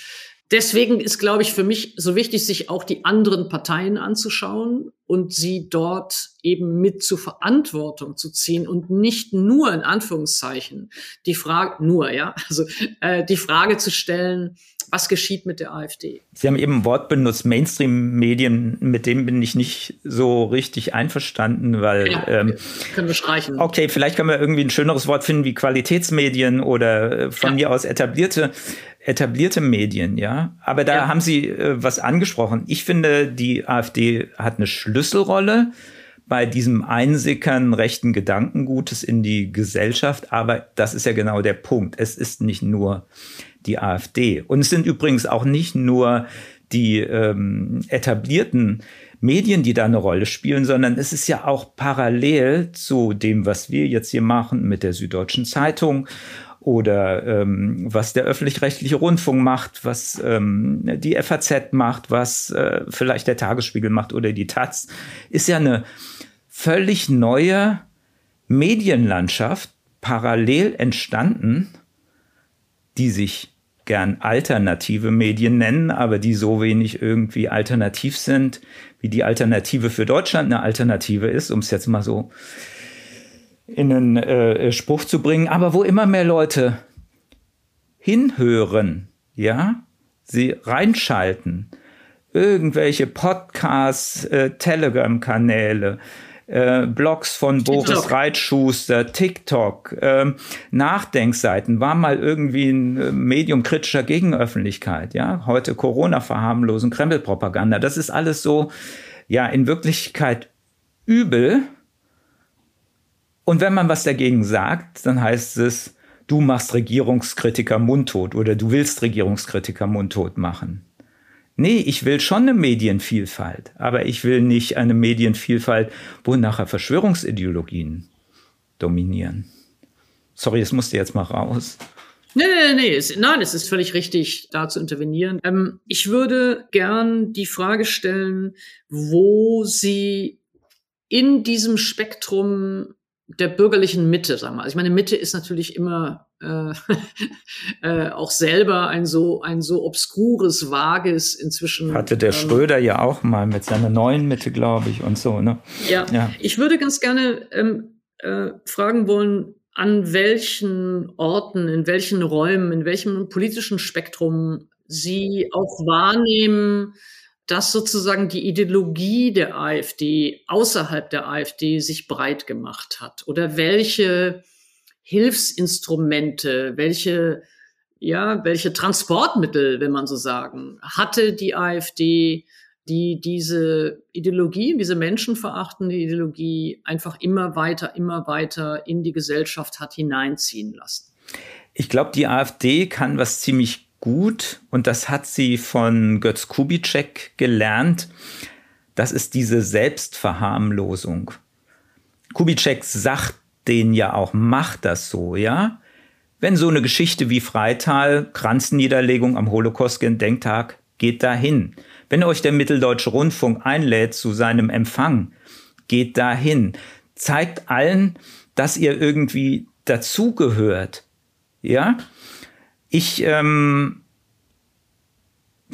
deswegen ist, glaube ich, für mich so wichtig, sich auch die anderen Parteien anzuschauen und sie dort eben mit zur Verantwortung zu ziehen und nicht nur in Anführungszeichen die Frage, nur, ja, also äh, die Frage zu stellen, was geschieht mit der AfD? Sie haben eben ein Wort benutzt, Mainstream-Medien, mit dem bin ich nicht so richtig einverstanden, weil ja, ähm, können wir streichen. Okay, vielleicht können wir irgendwie ein schöneres Wort finden wie Qualitätsmedien oder äh, von ja. mir aus etablierte etablierte Medien, ja. Aber da ja. haben Sie äh, was angesprochen. Ich finde, die AfD hat eine Schlüsselrolle bei diesem Einsickern rechten Gedankengutes in die Gesellschaft. Aber das ist ja genau der Punkt. Es ist nicht nur die AfD. Und es sind übrigens auch nicht nur die ähm, etablierten Medien, die da eine Rolle spielen, sondern es ist ja auch parallel zu dem, was wir jetzt hier machen mit der Süddeutschen Zeitung oder ähm, was der öffentlich-rechtliche Rundfunk macht, was ähm, die FAZ macht, was äh, vielleicht der Tagesspiegel macht oder die Taz, ist ja eine völlig neue Medienlandschaft parallel entstanden, die sich gern alternative Medien nennen, aber die so wenig irgendwie alternativ sind, wie die Alternative für Deutschland eine Alternative ist, um es jetzt mal so in einen äh, Spruch zu bringen, aber wo immer mehr Leute hinhören, ja, sie reinschalten, irgendwelche Podcasts, äh, Telegram-Kanäle, äh, Blogs von TikTok. Boris Reitschuster, TikTok, äh, Nachdenkseiten, war mal irgendwie ein äh, Medium kritischer Gegenöffentlichkeit, ja. Heute Corona-Verharmlosung, Kreml-Propaganda. Das ist alles so, ja, in Wirklichkeit übel. Und wenn man was dagegen sagt, dann heißt es, du machst Regierungskritiker mundtot oder du willst Regierungskritiker mundtot machen. Nee, ich will schon eine Medienvielfalt, aber ich will nicht eine Medienvielfalt, wo nachher Verschwörungsideologien dominieren. Sorry, es musste jetzt mal raus. Nee, nee, nee, es, nein, es ist völlig richtig, da zu intervenieren. Ähm, ich würde gern die Frage stellen, wo Sie in diesem Spektrum der bürgerlichen Mitte, sagen wir. Also ich meine, Mitte ist natürlich immer äh, äh, auch selber ein so ein so obskures, vages inzwischen. Hatte der ähm, Schröder ja auch mal mit seiner neuen Mitte, glaube ich, und so, ne? Ja. ja. Ich würde ganz gerne ähm, äh, fragen wollen, an welchen Orten, in welchen Räumen, in welchem politischen Spektrum Sie auch wahrnehmen, dass sozusagen die Ideologie der AfD außerhalb der AfD sich breit gemacht hat oder welche Hilfsinstrumente, welche ja, welche Transportmittel, wenn man so sagen, hatte die AfD, die diese Ideologie, diese menschenverachtende Ideologie einfach immer weiter, immer weiter in die Gesellschaft hat hineinziehen lassen? Ich glaube, die AfD kann was ziemlich gut und das hat sie von Götz Kubitschek gelernt. Das ist diese Selbstverharmlosung. Kubitschek sagt den ja auch, macht das so, ja? Wenn so eine Geschichte wie Freital, Kranzniederlegung am Holocaust-Gedenktag, geht dahin. Wenn euch der Mitteldeutsche Rundfunk einlädt zu seinem Empfang, geht dahin. Zeigt allen, dass ihr irgendwie dazugehört. Ja? Ich ähm,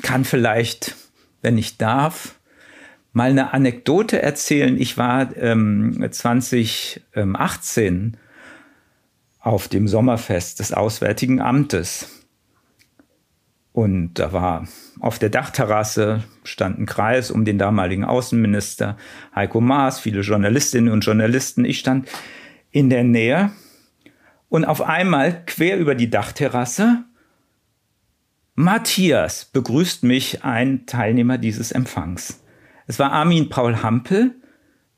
kann vielleicht, wenn ich darf, mal eine Anekdote erzählen. Ich war ähm, 2018 auf dem Sommerfest des Auswärtigen Amtes. Und da war auf der Dachterrasse stand ein Kreis um den damaligen Außenminister Heiko Maas, viele Journalistinnen und Journalisten. Ich stand in der Nähe und auf einmal quer über die Dachterrasse Matthias begrüßt mich ein Teilnehmer dieses Empfangs. Es war Armin Paul Hampel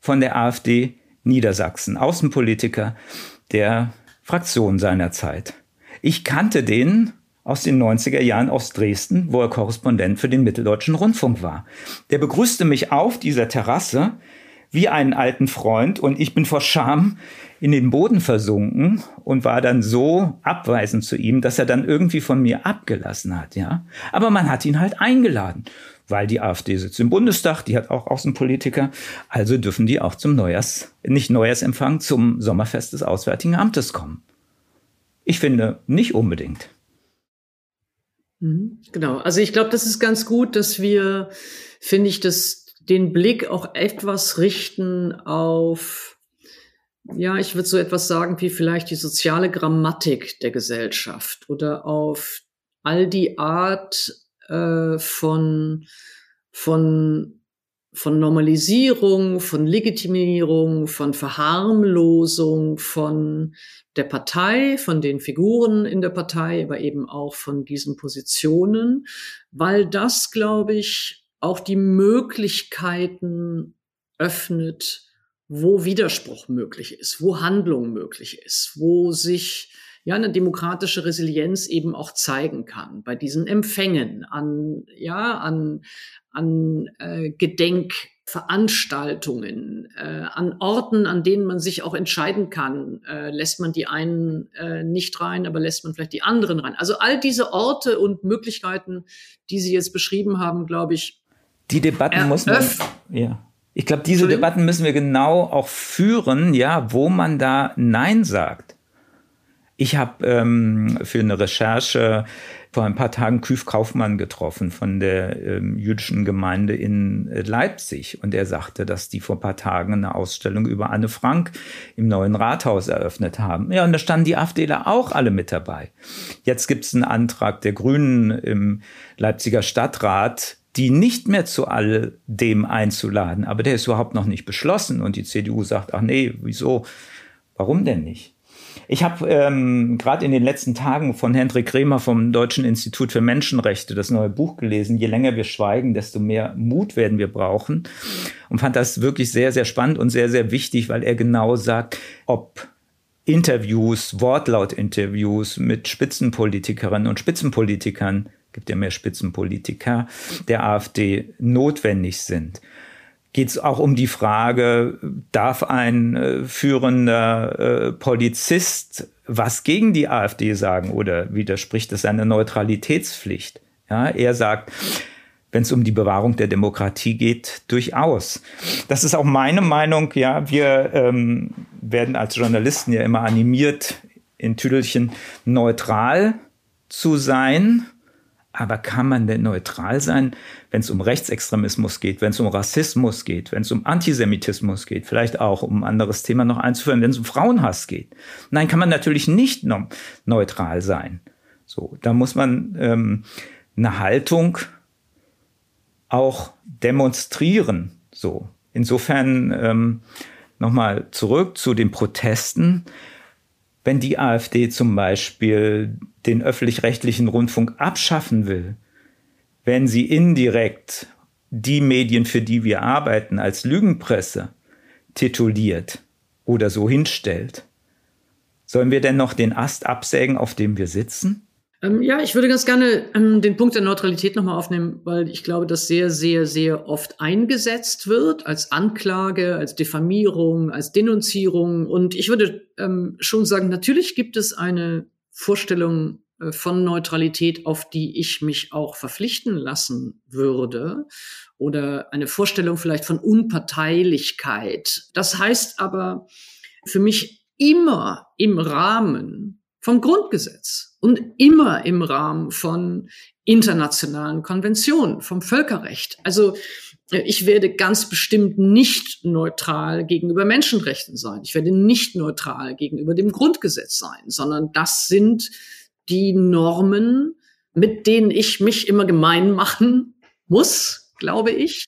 von der AfD Niedersachsen, Außenpolitiker der Fraktion seiner Zeit. Ich kannte den aus den 90er Jahren aus Dresden, wo er Korrespondent für den Mitteldeutschen Rundfunk war. Der begrüßte mich auf dieser Terrasse wie einen alten Freund und ich bin vor Scham in den Boden versunken und war dann so abweisend zu ihm, dass er dann irgendwie von mir abgelassen hat, ja. Aber man hat ihn halt eingeladen, weil die AfD sitzt im Bundestag, die hat auch Außenpolitiker, also dürfen die auch zum Neujahrs, nicht Neujahrsempfang, zum Sommerfest des Auswärtigen Amtes kommen. Ich finde nicht unbedingt. Mhm, genau. Also ich glaube, das ist ganz gut, dass wir, finde ich, das den Blick auch etwas richten auf, ja, ich würde so etwas sagen wie vielleicht die soziale Grammatik der Gesellschaft oder auf all die Art äh, von, von, von Normalisierung, von Legitimierung, von Verharmlosung von der Partei, von den Figuren in der Partei, aber eben auch von diesen Positionen, weil das, glaube ich, auch die Möglichkeiten öffnet, wo Widerspruch möglich ist, wo Handlung möglich ist, wo sich ja eine demokratische Resilienz eben auch zeigen kann bei diesen Empfängen an ja an an äh, Gedenkveranstaltungen, äh, an Orten, an denen man sich auch entscheiden kann, äh, lässt man die einen äh, nicht rein, aber lässt man vielleicht die anderen rein. Also all diese Orte und Möglichkeiten, die Sie jetzt beschrieben haben, glaube ich. Die Debatten muss man. Ja. Ich glaube, diese Debatten müssen wir genau auch führen, ja, wo man da Nein sagt. Ich habe ähm, für eine Recherche vor ein paar Tagen Küf Kaufmann getroffen von der ähm, jüdischen Gemeinde in äh, Leipzig. Und er sagte, dass die vor ein paar Tagen eine Ausstellung über Anne Frank im neuen Rathaus eröffnet haben. Ja, und da standen die AfDler auch alle mit dabei. Jetzt gibt es einen Antrag der Grünen im Leipziger Stadtrat, die nicht mehr zu all dem einzuladen. Aber der ist überhaupt noch nicht beschlossen. Und die CDU sagt, ach nee, wieso? Warum denn nicht? Ich habe ähm, gerade in den letzten Tagen von Hendrik Kremer vom Deutschen Institut für Menschenrechte das neue Buch gelesen. Je länger wir schweigen, desto mehr Mut werden wir brauchen. Und fand das wirklich sehr, sehr spannend und sehr, sehr wichtig, weil er genau sagt, ob Interviews, Wortlaut-Interviews mit Spitzenpolitikerinnen und Spitzenpolitikern, gibt ja mehr Spitzenpolitiker, der AfD notwendig sind geht es auch um die Frage, darf ein äh, führender äh, Polizist was gegen die AfD sagen oder widerspricht es seiner Neutralitätspflicht? Ja, er sagt, wenn es um die Bewahrung der Demokratie geht, durchaus. Das ist auch meine Meinung. Ja, wir ähm, werden als Journalisten ja immer animiert, in Tüdelchen neutral zu sein. Aber kann man denn neutral sein, wenn es um Rechtsextremismus geht, wenn es um Rassismus geht, wenn es um Antisemitismus geht, vielleicht auch um ein anderes Thema noch einzuführen, wenn es um Frauenhass geht? Nein, kann man natürlich nicht neutral sein. So, da muss man ähm, eine Haltung auch demonstrieren. So, insofern ähm, nochmal zurück zu den Protesten wenn die AfD zum Beispiel den öffentlich-rechtlichen Rundfunk abschaffen will, wenn sie indirekt die Medien, für die wir arbeiten, als Lügenpresse tituliert oder so hinstellt, sollen wir denn noch den Ast absägen, auf dem wir sitzen? Ähm, ja, ich würde ganz gerne ähm, den Punkt der Neutralität nochmal aufnehmen, weil ich glaube, dass sehr, sehr, sehr oft eingesetzt wird als Anklage, als Diffamierung, als Denunzierung. Und ich würde ähm, schon sagen, natürlich gibt es eine Vorstellung äh, von Neutralität, auf die ich mich auch verpflichten lassen würde. Oder eine Vorstellung vielleicht von Unparteilichkeit. Das heißt aber für mich immer im Rahmen vom Grundgesetz und immer im Rahmen von internationalen Konventionen, vom Völkerrecht. Also äh, ich werde ganz bestimmt nicht neutral gegenüber Menschenrechten sein. Ich werde nicht neutral gegenüber dem Grundgesetz sein, sondern das sind die Normen, mit denen ich mich immer gemein machen muss, glaube ich.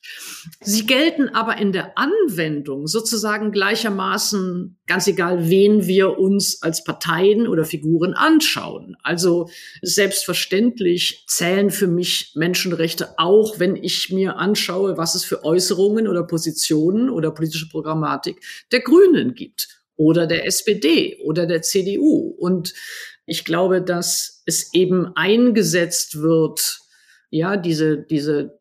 Sie gelten aber in der Anwendung sozusagen gleichermaßen, ganz egal, wen wir uns als Parteien oder Figuren anschauen. Also selbstverständlich zählen für mich Menschenrechte auch, wenn ich mir anschaue, was es für Äußerungen oder Positionen oder politische Programmatik der Grünen gibt oder der SPD oder der CDU. Und ich glaube, dass es eben eingesetzt wird, ja, diese, diese,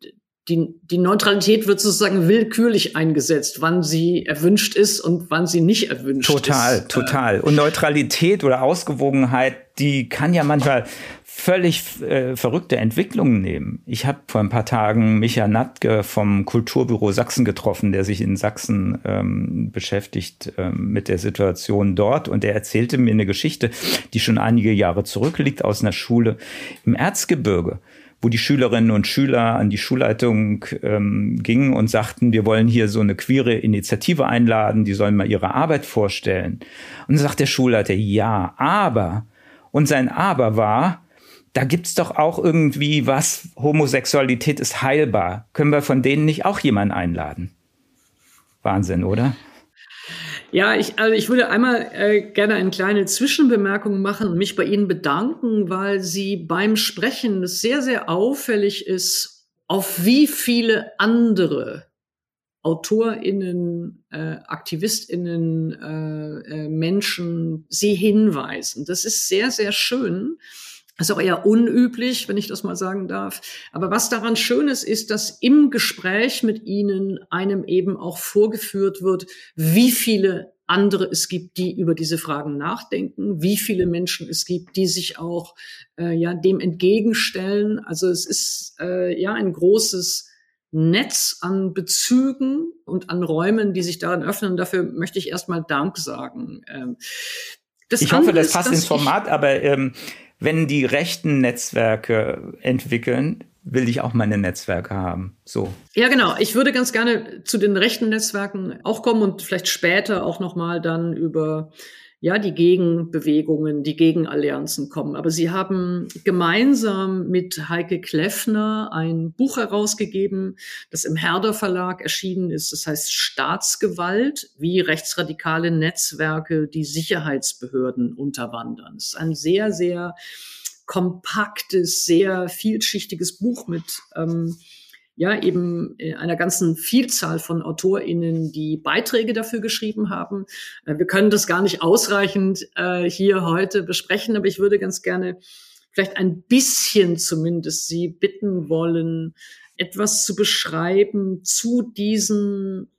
die, die Neutralität wird sozusagen willkürlich eingesetzt, wann sie erwünscht ist und wann sie nicht erwünscht total, ist. Total, total. Und Neutralität oder Ausgewogenheit, die kann ja manchmal völlig äh, verrückte Entwicklungen nehmen. Ich habe vor ein paar Tagen Micha Natke vom Kulturbüro Sachsen getroffen, der sich in Sachsen ähm, beschäftigt ähm, mit der Situation dort. Und er erzählte mir eine Geschichte, die schon einige Jahre zurückliegt aus einer Schule im Erzgebirge wo die Schülerinnen und Schüler an die Schulleitung ähm, gingen und sagten, wir wollen hier so eine queere Initiative einladen, die sollen mal ihre Arbeit vorstellen. Und dann sagt der Schulleiter, ja, aber. Und sein Aber war, da gibt's doch auch irgendwie was, Homosexualität ist heilbar. Können wir von denen nicht auch jemanden einladen? Wahnsinn, oder? Ja, ich, also ich würde einmal äh, gerne eine kleine Zwischenbemerkung machen und mich bei Ihnen bedanken, weil Sie beim Sprechen es sehr, sehr auffällig ist, auf wie viele andere AutorInnen, äh, AktivistInnen, äh, äh, Menschen sie hinweisen. Das ist sehr, sehr schön. Das ist auch eher unüblich, wenn ich das mal sagen darf. Aber was daran schön ist, ist, dass im Gespräch mit ihnen einem eben auch vorgeführt wird, wie viele andere es gibt, die über diese Fragen nachdenken, wie viele Menschen es gibt, die sich auch äh, ja dem entgegenstellen. Also es ist äh, ja ein großes Netz an Bezügen und an Räumen, die sich daran öffnen. Dafür möchte ich erstmal Dank sagen. Ähm, ich hoffe, das passt ins Format, aber ähm, wenn die rechten Netzwerke entwickeln, will ich auch meine Netzwerke haben. So. Ja, genau. Ich würde ganz gerne zu den rechten Netzwerken auch kommen und vielleicht später auch noch mal dann über ja, die Gegenbewegungen, die Gegenallianzen kommen. Aber sie haben gemeinsam mit Heike Kleffner ein Buch herausgegeben, das im Herder Verlag erschienen ist. Das heißt Staatsgewalt, wie rechtsradikale Netzwerke die Sicherheitsbehörden unterwandern. Es ist ein sehr, sehr kompaktes, sehr vielschichtiges Buch mit ähm, ja eben äh, einer ganzen Vielzahl von AutorInnen, die Beiträge dafür geschrieben haben. Äh, wir können das gar nicht ausreichend äh, hier heute besprechen, aber ich würde ganz gerne vielleicht ein bisschen zumindest Sie bitten wollen, etwas zu beschreiben zu diesen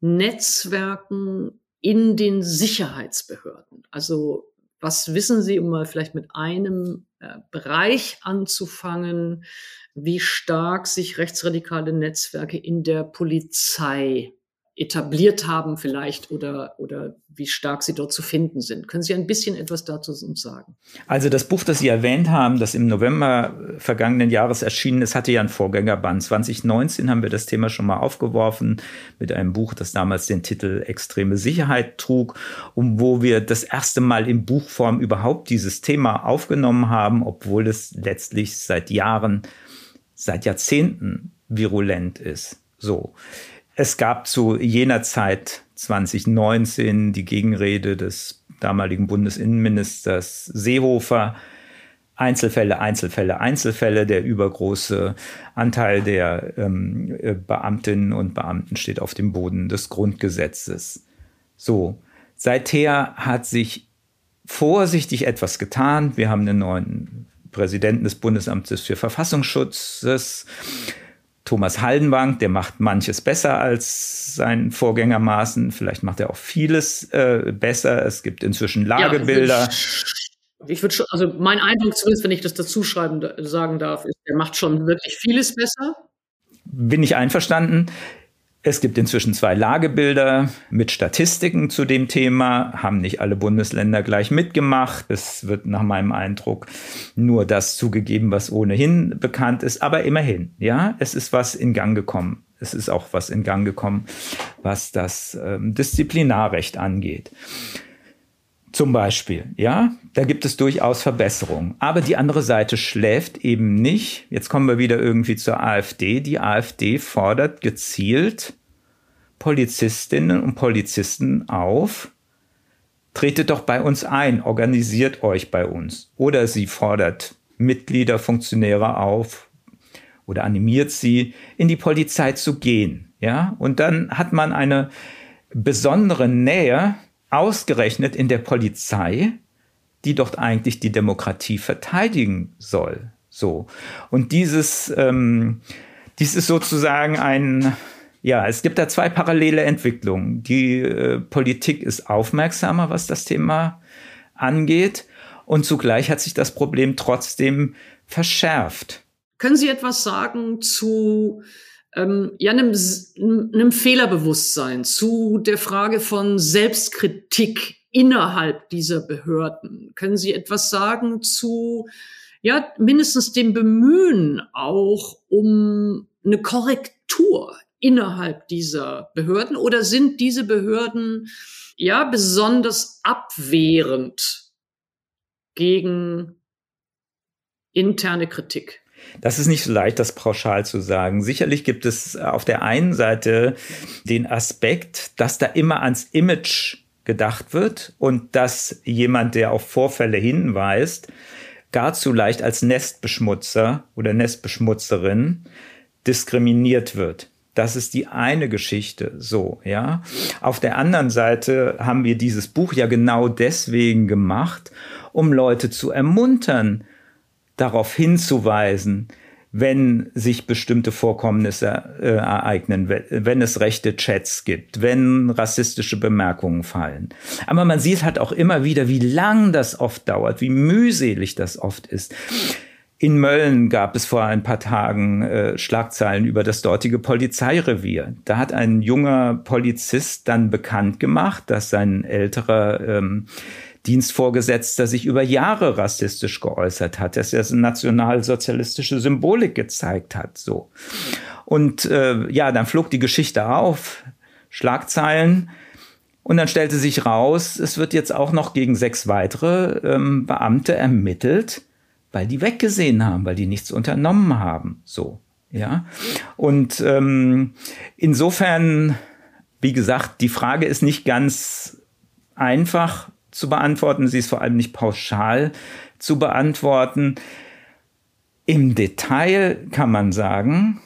Netzwerken in den Sicherheitsbehörden. Also was wissen Sie, um mal vielleicht mit einem äh, Bereich anzufangen, wie stark sich rechtsradikale Netzwerke in der Polizei etabliert haben vielleicht oder, oder wie stark sie dort zu finden sind. Können Sie ein bisschen etwas dazu uns sagen? Also das Buch, das Sie erwähnt haben, das im November vergangenen Jahres erschienen ist, hatte ja einen Vorgängerband. 2019 haben wir das Thema schon mal aufgeworfen mit einem Buch, das damals den Titel Extreme Sicherheit trug und wo wir das erste Mal in Buchform überhaupt dieses Thema aufgenommen haben, obwohl es letztlich seit Jahren, seit Jahrzehnten virulent ist. So. Es gab zu jener Zeit 2019 die Gegenrede des damaligen Bundesinnenministers Seehofer. Einzelfälle, Einzelfälle, Einzelfälle. Der übergroße Anteil der ähm, äh, Beamtinnen und Beamten steht auf dem Boden des Grundgesetzes. So, seither hat sich vorsichtig etwas getan. Wir haben einen neuen Präsidenten des Bundesamtes für Verfassungsschutz. Thomas Haldenbank, der macht manches besser als sein Vorgänger Maaßen. Vielleicht macht er auch vieles äh, besser. Es gibt inzwischen Lagebilder. Ja, ich würde schon, also mein Eindruck zumindest, wenn ich das dazu schreiben sagen darf, ist, er macht schon wirklich vieles besser. Bin ich einverstanden. Es gibt inzwischen zwei Lagebilder mit Statistiken zu dem Thema, haben nicht alle Bundesländer gleich mitgemacht. Es wird nach meinem Eindruck nur das zugegeben, was ohnehin bekannt ist, aber immerhin, ja, es ist was in Gang gekommen. Es ist auch was in Gang gekommen, was das ähm, Disziplinarrecht angeht. Zum Beispiel, ja, da gibt es durchaus Verbesserungen. Aber die andere Seite schläft eben nicht. Jetzt kommen wir wieder irgendwie zur AfD. Die AfD fordert gezielt Polizistinnen und Polizisten auf, tretet doch bei uns ein, organisiert euch bei uns. Oder sie fordert Mitglieder, Funktionäre auf oder animiert sie, in die Polizei zu gehen. Ja, und dann hat man eine besondere Nähe ausgerechnet in der Polizei, die dort eigentlich die Demokratie verteidigen soll. So. Und dieses, ähm, dies ist sozusagen ein, ja, es gibt da zwei parallele Entwicklungen. Die äh, Politik ist aufmerksamer, was das Thema angeht. Und zugleich hat sich das Problem trotzdem verschärft. Können Sie etwas sagen zu ähm, ja, einem, einem Fehlerbewusstsein, zu der Frage von Selbstkritik innerhalb dieser Behörden? Können Sie etwas sagen zu, ja, mindestens dem Bemühen auch um eine Korrektur innerhalb dieser Behörden oder sind diese Behörden ja besonders abwehrend gegen interne Kritik? Das ist nicht so leicht, das pauschal zu sagen. Sicherlich gibt es auf der einen Seite den Aspekt, dass da immer ans Image gedacht wird und dass jemand, der auf Vorfälle hinweist, gar zu leicht als Nestbeschmutzer oder Nestbeschmutzerin diskriminiert wird. Das ist die eine Geschichte, so, ja. Auf der anderen Seite haben wir dieses Buch ja genau deswegen gemacht, um Leute zu ermuntern, darauf hinzuweisen, wenn sich bestimmte Vorkommnisse äh, ereignen, wenn es rechte Chats gibt, wenn rassistische Bemerkungen fallen. Aber man sieht halt auch immer wieder, wie lang das oft dauert, wie mühselig das oft ist. In Mölln gab es vor ein paar Tagen äh, Schlagzeilen über das dortige Polizeirevier. Da hat ein junger Polizist dann bekannt gemacht, dass sein älterer ähm, Dienstvorgesetzter sich über Jahre rassistisch geäußert hat, dass er nationalsozialistische Symbolik gezeigt hat, so. Und äh, ja, dann flog die Geschichte auf, Schlagzeilen, und dann stellte sich raus, es wird jetzt auch noch gegen sechs weitere ähm, Beamte ermittelt, weil die weggesehen haben, weil die nichts unternommen haben, so. Ja, und ähm, insofern, wie gesagt, die Frage ist nicht ganz einfach, zu beantworten. Sie ist vor allem nicht pauschal zu beantworten. Im Detail kann man sagen,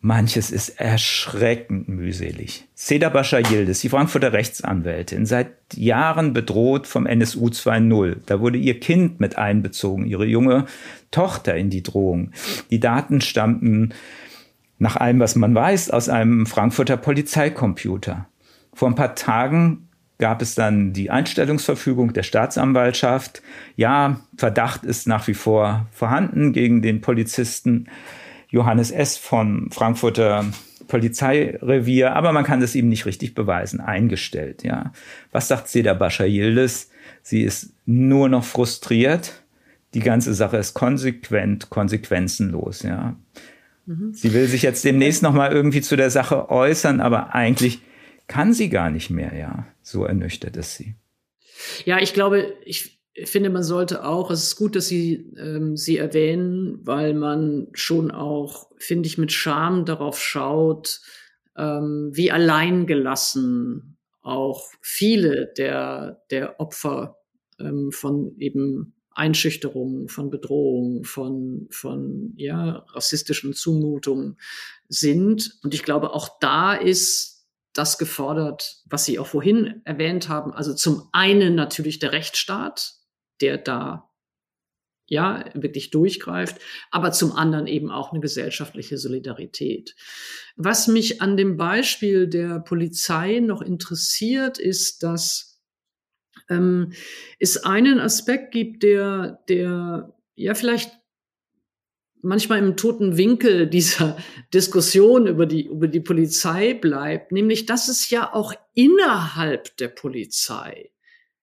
manches ist erschreckend mühselig. Seda Bascha Yildiz, die Frankfurter Rechtsanwältin, seit Jahren bedroht vom NSU 2.0. Da wurde ihr Kind mit einbezogen, ihre junge Tochter in die Drohung. Die Daten stammten nach allem, was man weiß, aus einem Frankfurter Polizeicomputer. Vor ein paar Tagen gab es dann die Einstellungsverfügung der Staatsanwaltschaft. Ja, Verdacht ist nach wie vor vorhanden gegen den Polizisten Johannes S. vom Frankfurter Polizeirevier, aber man kann das ihm nicht richtig beweisen, eingestellt, ja. Was sagt Seda Bascha Yildiz? Sie ist nur noch frustriert. Die ganze Sache ist konsequent, konsequenzenlos, ja. Mhm. Sie will sich jetzt demnächst nochmal irgendwie zu der Sache äußern, aber eigentlich kann sie gar nicht mehr, ja. So ernüchtert ist sie. Ja, ich glaube, ich finde, man sollte auch, es ist gut, dass Sie ähm, sie erwähnen, weil man schon auch, finde ich, mit Scham darauf schaut, ähm, wie alleingelassen auch viele der, der Opfer ähm, von eben Einschüchterungen, von Bedrohungen, von, von ja, rassistischen Zumutungen sind. Und ich glaube, auch da ist das gefordert, was Sie auch vorhin erwähnt haben. Also zum einen natürlich der Rechtsstaat, der da ja wirklich durchgreift, aber zum anderen eben auch eine gesellschaftliche Solidarität. Was mich an dem Beispiel der Polizei noch interessiert, ist, dass ähm, es einen Aspekt gibt, der, der ja vielleicht manchmal im toten Winkel dieser Diskussion über die, über die Polizei bleibt, nämlich dass es ja auch innerhalb der Polizei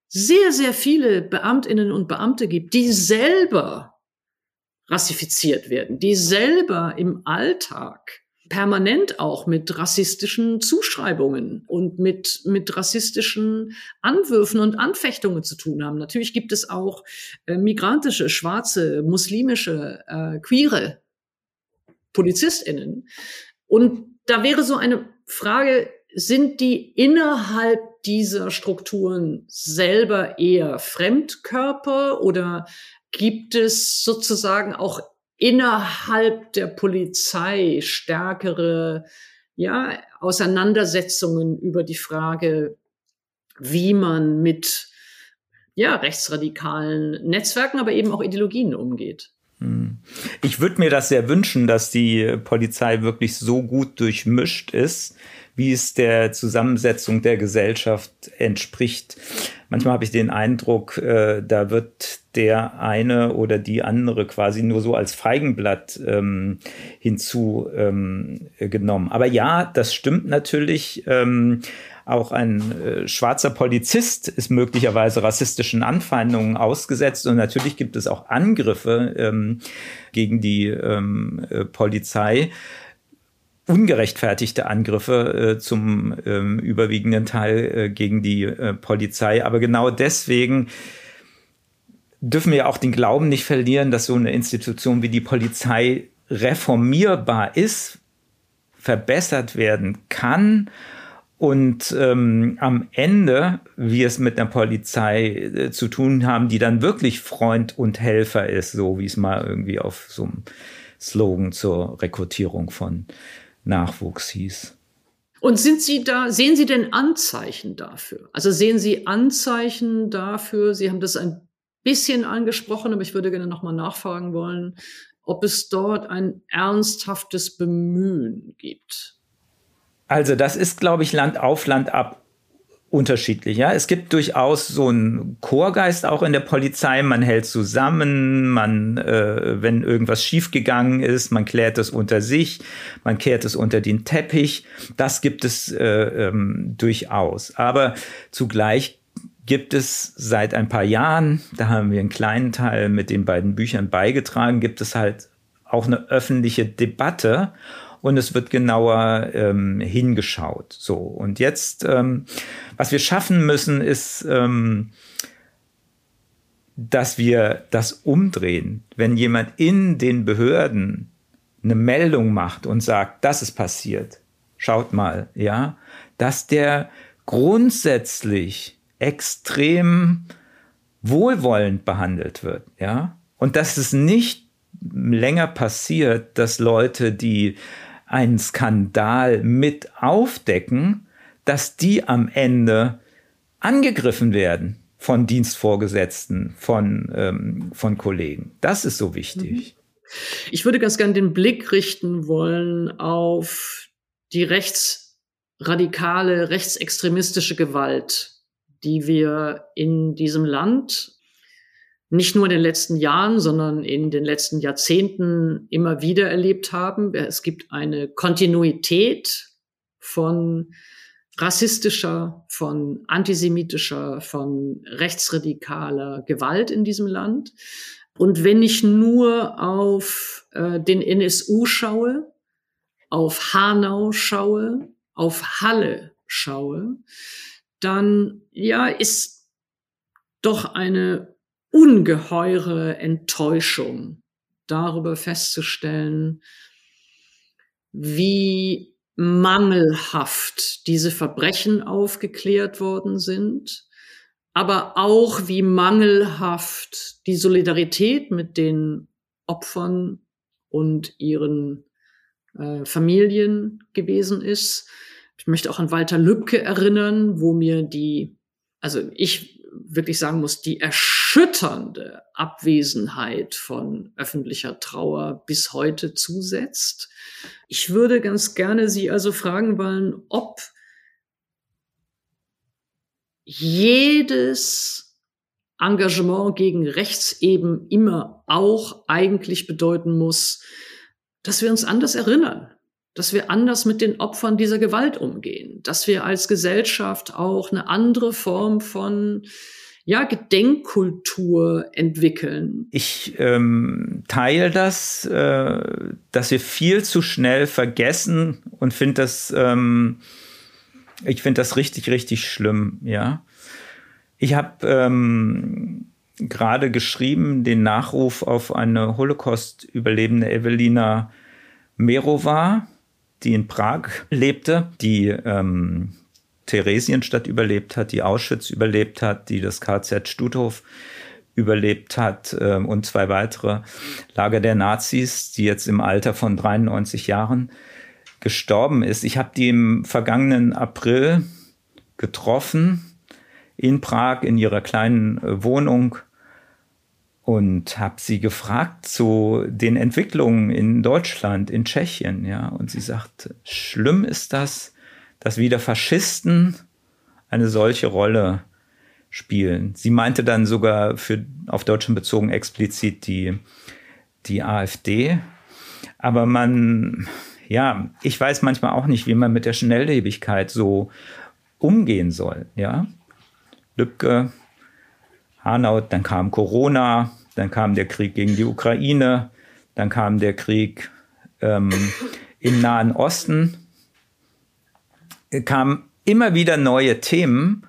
sehr, sehr viele Beamtinnen und Beamte gibt, die selber rassifiziert werden, die selber im Alltag permanent auch mit rassistischen Zuschreibungen und mit, mit rassistischen Anwürfen und Anfechtungen zu tun haben. Natürlich gibt es auch äh, migrantische, schwarze, muslimische, äh, queere PolizistInnen. Und da wäre so eine Frage, sind die innerhalb dieser Strukturen selber eher Fremdkörper oder gibt es sozusagen auch innerhalb der Polizei stärkere ja, Auseinandersetzungen über die Frage, wie man mit ja, rechtsradikalen Netzwerken, aber eben auch Ideologien umgeht. Hm. Ich würde mir das sehr wünschen, dass die Polizei wirklich so gut durchmischt ist, wie es der Zusammensetzung der Gesellschaft entspricht. Manchmal habe ich den Eindruck, äh, da wird der eine oder die andere quasi nur so als Feigenblatt ähm, hinzugenommen. Ähm, Aber ja, das stimmt natürlich. Ähm, auch ein äh, schwarzer Polizist ist möglicherweise rassistischen Anfeindungen ausgesetzt und natürlich gibt es auch Angriffe ähm, gegen die ähm, äh, Polizei ungerechtfertigte Angriffe äh, zum ähm, überwiegenden Teil äh, gegen die äh, Polizei. Aber genau deswegen dürfen wir auch den Glauben nicht verlieren, dass so eine Institution wie die Polizei reformierbar ist, verbessert werden kann und ähm, am Ende wir es mit einer Polizei äh, zu tun haben, die dann wirklich Freund und Helfer ist, so wie es mal irgendwie auf so einem Slogan zur Rekrutierung von Nachwuchs hieß. Und sind Sie da, sehen Sie denn Anzeichen dafür? Also sehen Sie Anzeichen dafür? Sie haben das ein bisschen angesprochen, aber ich würde gerne nochmal nachfragen wollen, ob es dort ein ernsthaftes Bemühen gibt. Also das ist, glaube ich, Land auf Land ab unterschiedlich. Ja, es gibt durchaus so einen Chorgeist auch in der Polizei. Man hält zusammen, man, äh, wenn irgendwas schiefgegangen ist, man klärt es unter sich, man kehrt es unter den Teppich. Das gibt es äh, ähm, durchaus. Aber zugleich gibt es seit ein paar Jahren, da haben wir einen kleinen Teil mit den beiden Büchern beigetragen, gibt es halt auch eine öffentliche Debatte und es wird genauer ähm, hingeschaut. So, und jetzt, ähm, was wir schaffen müssen, ist, ähm, dass wir das umdrehen. Wenn jemand in den Behörden eine Meldung macht und sagt, das ist passiert, schaut mal, ja, dass der grundsätzlich extrem wohlwollend behandelt wird, ja, und dass es nicht länger passiert, dass Leute, die einen Skandal mit aufdecken, dass die am Ende angegriffen werden von Dienstvorgesetzten, von, ähm, von Kollegen. Das ist so wichtig. Mhm. Ich würde ganz gern den Blick richten wollen auf die rechtsradikale, rechtsextremistische Gewalt, die wir in diesem Land nicht nur in den letzten Jahren, sondern in den letzten Jahrzehnten immer wieder erlebt haben. Es gibt eine Kontinuität von rassistischer, von antisemitischer, von rechtsradikaler Gewalt in diesem Land. Und wenn ich nur auf äh, den NSU schaue, auf Hanau schaue, auf Halle schaue, dann ja ist doch eine ungeheure Enttäuschung darüber festzustellen, wie mangelhaft diese Verbrechen aufgeklärt worden sind, aber auch wie mangelhaft die Solidarität mit den Opfern und ihren äh, Familien gewesen ist. Ich möchte auch an Walter Lübcke erinnern, wo mir die, also ich wirklich sagen muss, die erschütternde Abwesenheit von öffentlicher Trauer bis heute zusetzt. Ich würde ganz gerne Sie also fragen wollen, ob jedes Engagement gegen rechts eben immer auch eigentlich bedeuten muss, dass wir uns anders erinnern, dass wir anders mit den Opfern dieser Gewalt umgehen, dass wir als Gesellschaft auch eine andere Form von ja, Gedenkkultur entwickeln. Ich ähm, teile das, äh, dass wir viel zu schnell vergessen und finde das, ähm, ich finde das richtig, richtig schlimm, ja. Ich habe ähm, gerade geschrieben den Nachruf auf eine Holocaust-Überlebende Evelina Merova, die in Prag lebte, die ähm, Theresienstadt überlebt hat, die Auschwitz überlebt hat, die das KZ Stutthof überlebt hat äh, und zwei weitere Lager der Nazis, die jetzt im Alter von 93 Jahren gestorben ist. Ich habe die im vergangenen April getroffen in Prag in ihrer kleinen äh, Wohnung und habe sie gefragt zu den Entwicklungen in Deutschland, in Tschechien, ja, und sie sagt, schlimm ist das, dass wieder Faschisten eine solche Rolle spielen. Sie meinte dann sogar für auf Deutschland bezogen explizit die die AfD, aber man ja, ich weiß manchmal auch nicht, wie man mit der Schnelllebigkeit so umgehen soll, ja? Lübcke, Hanau, dann kam Corona, dann kam der Krieg gegen die Ukraine, dann kam der Krieg ähm, im Nahen Osten. Kamen immer wieder neue Themen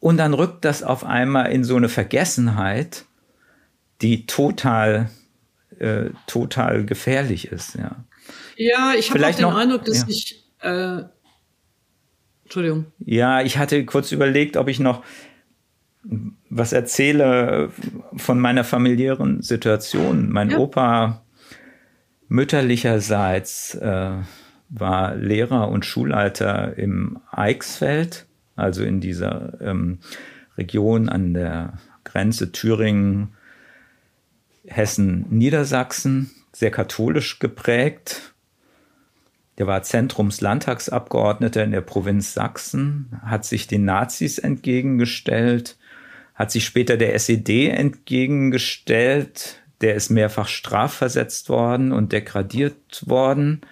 und dann rückt das auf einmal in so eine Vergessenheit, die total, äh, total gefährlich ist. Ja, ja ich habe den noch, Eindruck, dass ja. ich. Äh, Entschuldigung. Ja, ich hatte kurz überlegt, ob ich noch was erzähle von meiner familiären Situation. Mein ja. Opa mütterlicherseits äh, war Lehrer und Schulleiter im Eichsfeld, also in dieser ähm, Region an der Grenze Thüringen, Hessen, Niedersachsen, sehr katholisch geprägt. Der war Zentrumslandtagsabgeordneter in der Provinz Sachsen, hat sich den Nazis entgegengestellt, hat sich später der SED entgegengestellt, der ist mehrfach strafversetzt worden und degradiert worden.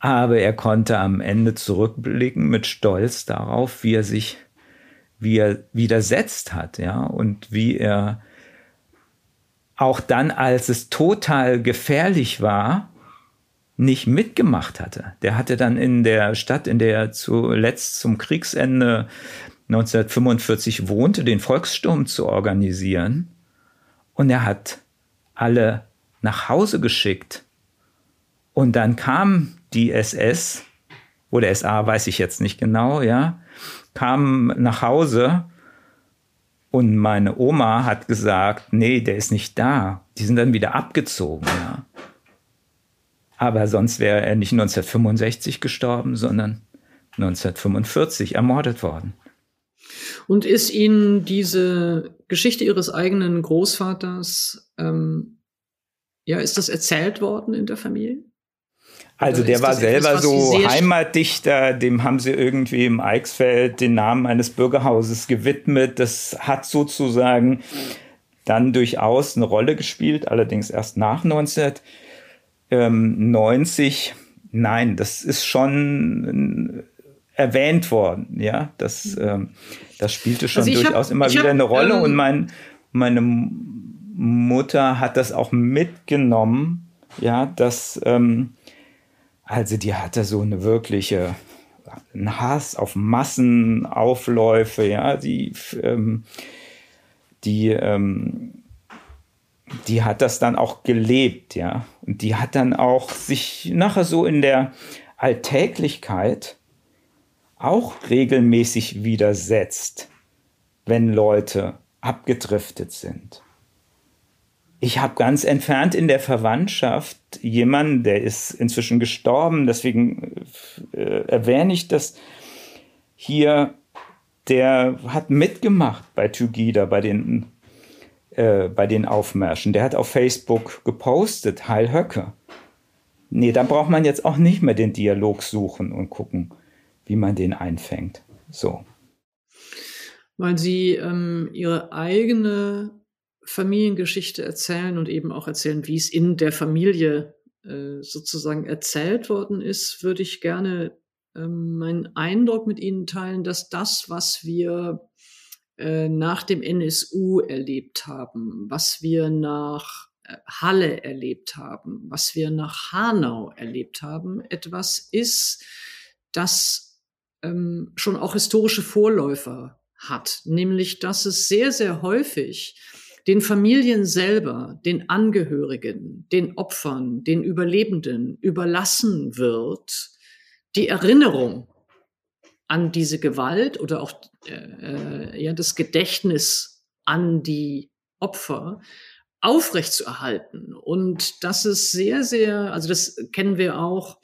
Aber er konnte am Ende zurückblicken mit Stolz darauf, wie er sich, wie er widersetzt hat, ja, und wie er auch dann, als es total gefährlich war, nicht mitgemacht hatte. Der hatte dann in der Stadt, in der er zuletzt zum Kriegsende 1945 wohnte, den Volkssturm zu organisieren. Und er hat alle nach Hause geschickt. Und dann kam die SS oder SA, weiß ich jetzt nicht genau, ja, kam nach Hause und meine Oma hat gesagt, nee, der ist nicht da. Die sind dann wieder abgezogen, ja. Aber sonst wäre er nicht 1965 gestorben, sondern 1945 ermordet worden. Und ist Ihnen diese Geschichte Ihres eigenen Großvaters, ähm, ja, ist das erzählt worden in der Familie? Also der war selber etwas, so Heimatdichter, dem haben sie irgendwie im Eichsfeld den Namen eines Bürgerhauses gewidmet. Das hat sozusagen dann durchaus eine Rolle gespielt, allerdings erst nach 1990. Nein, das ist schon erwähnt worden, ja. Das, ähm, das spielte schon also durchaus hab, immer wieder hab, eine Rolle ähm, und mein, meine Mutter hat das auch mitgenommen, ja, dass ähm, also die hatte so eine wirkliche einen Hass auf Massenaufläufe, ja, die, ähm, die, ähm, die hat das dann auch gelebt, ja. Und die hat dann auch sich nachher so in der Alltäglichkeit auch regelmäßig widersetzt, wenn Leute abgedriftet sind ich habe ganz entfernt in der Verwandtschaft jemanden, der ist inzwischen gestorben, deswegen äh, erwähne ich das hier, der hat mitgemacht bei Tygida, bei den, äh, bei den Aufmärschen. Der hat auf Facebook gepostet, Heil Höcke. Nee, da braucht man jetzt auch nicht mehr den Dialog suchen und gucken, wie man den einfängt. So. Weil Sie ähm, Ihre eigene Familiengeschichte erzählen und eben auch erzählen, wie es in der Familie äh, sozusagen erzählt worden ist, würde ich gerne ähm, meinen Eindruck mit Ihnen teilen, dass das, was wir äh, nach dem NSU erlebt haben, was wir nach äh, Halle erlebt haben, was wir nach Hanau erlebt haben, etwas ist, das ähm, schon auch historische Vorläufer hat, nämlich dass es sehr, sehr häufig den Familien selber, den Angehörigen, den Opfern, den Überlebenden überlassen wird, die Erinnerung an diese Gewalt oder auch äh, äh, ja, das Gedächtnis an die Opfer aufrechtzuerhalten. Und das ist sehr, sehr, also das kennen wir auch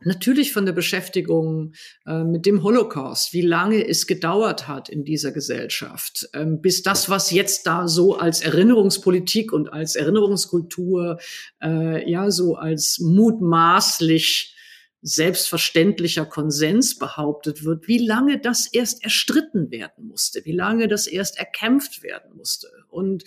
Natürlich von der Beschäftigung äh, mit dem Holocaust, wie lange es gedauert hat in dieser Gesellschaft, ähm, bis das, was jetzt da so als Erinnerungspolitik und als Erinnerungskultur, äh, ja, so als mutmaßlich selbstverständlicher Konsens behauptet wird, wie lange das erst erstritten werden musste, wie lange das erst erkämpft werden musste. Und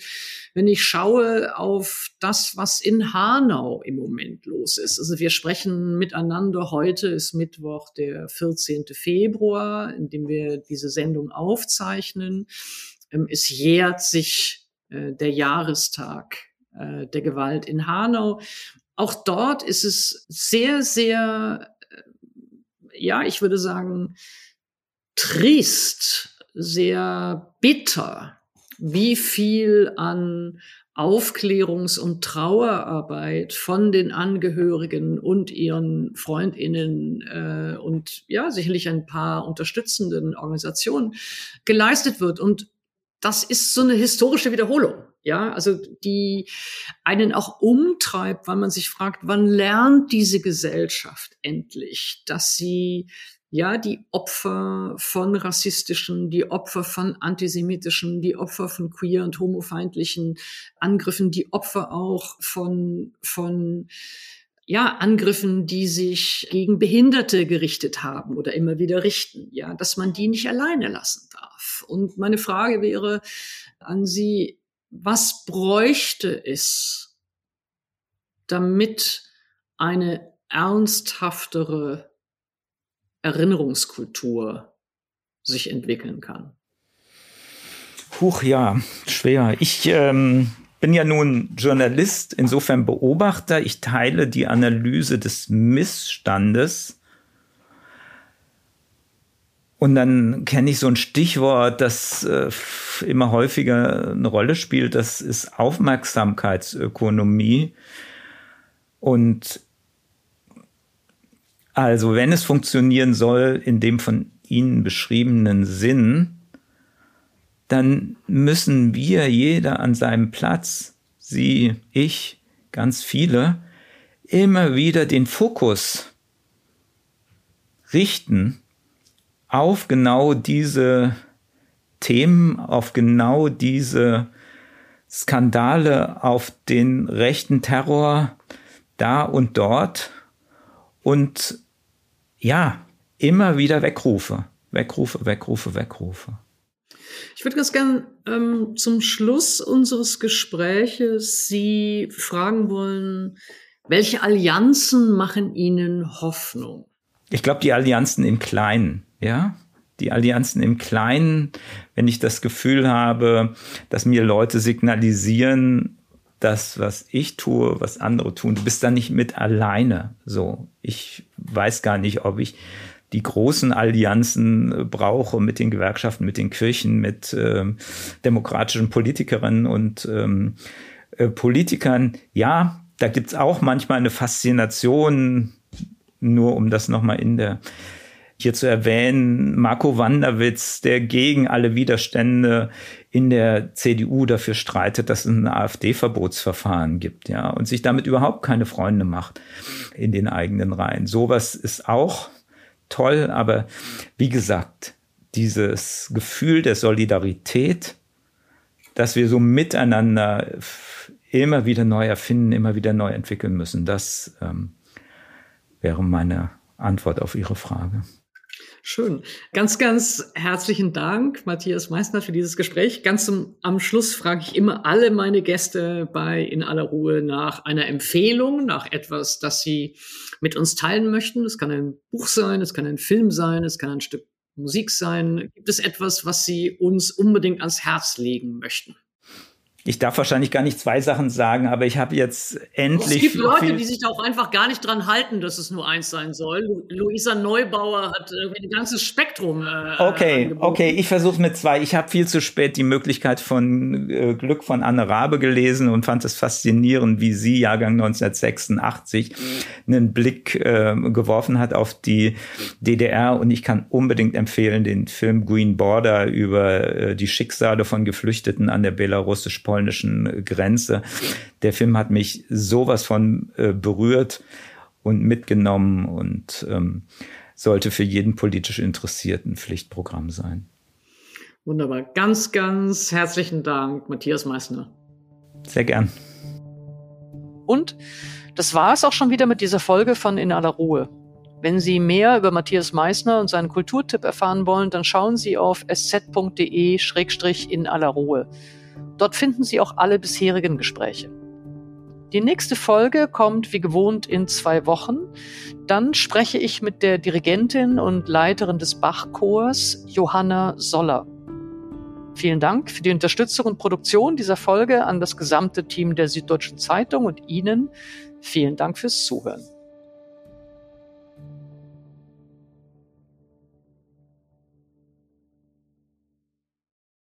wenn ich schaue auf das, was in Hanau im Moment los ist, also wir sprechen miteinander, heute ist Mittwoch, der 14. Februar, in dem wir diese Sendung aufzeichnen. Ähm, es jährt sich äh, der Jahrestag äh, der Gewalt in Hanau. Auch dort ist es sehr, sehr, äh, ja, ich würde sagen, trist, sehr bitter, wie viel an Aufklärungs- und Trauerarbeit von den Angehörigen und ihren Freundinnen äh, und ja, sicherlich ein paar unterstützenden Organisationen geleistet wird. Und das ist so eine historische Wiederholung. Ja, also die einen auch umtreibt, weil man sich fragt, wann lernt diese Gesellschaft endlich, dass sie ja, die Opfer von rassistischen, die Opfer von antisemitischen, die Opfer von queer und homofeindlichen Angriffen, die Opfer auch von, von, ja, Angriffen, die sich gegen Behinderte gerichtet haben oder immer wieder richten, ja, dass man die nicht alleine lassen darf. Und meine Frage wäre an Sie, was bräuchte es, damit eine ernsthaftere Erinnerungskultur sich entwickeln kann? Huch, ja, schwer. Ich ähm, bin ja nun Journalist, insofern Beobachter. Ich teile die Analyse des Missstandes. Und dann kenne ich so ein Stichwort, das äh, immer häufiger eine Rolle spielt. Das ist Aufmerksamkeitsökonomie. Und also wenn es funktionieren soll in dem von Ihnen beschriebenen Sinn, dann müssen wir jeder an seinem Platz, Sie, ich, ganz viele, immer wieder den Fokus richten auf genau diese Themen, auf genau diese Skandale, auf den rechten Terror da und dort und ja, immer wieder Wegrufe, Wegrufe, Wegrufe, Wegrufe. Ich würde ganz gern ähm, zum Schluss unseres Gespräches Sie fragen wollen, welche Allianzen machen Ihnen Hoffnung? Ich glaube, die Allianzen im Kleinen, ja. Die Allianzen im Kleinen, wenn ich das Gefühl habe, dass mir Leute signalisieren, das, was ich tue, was andere tun. Du bist da nicht mit alleine. So, ich weiß gar nicht, ob ich die großen Allianzen brauche mit den Gewerkschaften, mit den Kirchen, mit ähm, demokratischen Politikerinnen und ähm, äh, Politikern. Ja, da gibt's auch manchmal eine Faszination, nur um das nochmal in der hier zu erwähnen, Marco Wanderwitz, der gegen alle Widerstände in der CDU dafür streitet, dass es ein AfD-Verbotsverfahren gibt, ja, und sich damit überhaupt keine Freunde macht in den eigenen Reihen. Sowas ist auch toll, aber wie gesagt, dieses Gefühl der Solidarität, dass wir so miteinander immer wieder neu erfinden, immer wieder neu entwickeln müssen, das ähm, wäre meine Antwort auf Ihre Frage. Schön. Ganz, ganz herzlichen Dank, Matthias Meissner, für dieses Gespräch. Ganz zum, am Schluss frage ich immer alle meine Gäste bei In aller Ruhe nach einer Empfehlung, nach etwas, das sie mit uns teilen möchten. Es kann ein Buch sein, es kann ein Film sein, es kann ein Stück Musik sein. Gibt es etwas, was Sie uns unbedingt ans Herz legen möchten? Ich darf wahrscheinlich gar nicht zwei Sachen sagen, aber ich habe jetzt endlich. Es gibt Leute, die sich da auch einfach gar nicht dran halten, dass es nur eins sein soll. Luisa Neubauer hat äh, ein ganzes Spektrum. Äh, okay, angeboten. okay, ich versuche mit zwei. Ich habe viel zu spät die Möglichkeit von äh, Glück von Anne Rabe gelesen und fand es faszinierend, wie sie Jahrgang 1986 mhm. einen Blick äh, geworfen hat auf die DDR. Und ich kann unbedingt empfehlen den Film Green Border über äh, die Schicksale von Geflüchteten an der belarussisch-polnischen polnischen Grenze. Der Film hat mich sowas von äh, berührt und mitgenommen und ähm, sollte für jeden politisch Interessierten Pflichtprogramm sein. Wunderbar. Ganz, ganz herzlichen Dank, Matthias Meissner. Sehr gern. Und das war es auch schon wieder mit dieser Folge von In aller Ruhe. Wenn Sie mehr über Matthias Meissner und seinen Kulturtipp erfahren wollen, dann schauen Sie auf sz.de-in aller Ruhe. Dort finden Sie auch alle bisherigen Gespräche. Die nächste Folge kommt wie gewohnt in zwei Wochen. Dann spreche ich mit der Dirigentin und Leiterin des Bachchors Johanna Soller. Vielen Dank für die Unterstützung und Produktion dieser Folge an das gesamte Team der Süddeutschen Zeitung und Ihnen vielen Dank fürs Zuhören.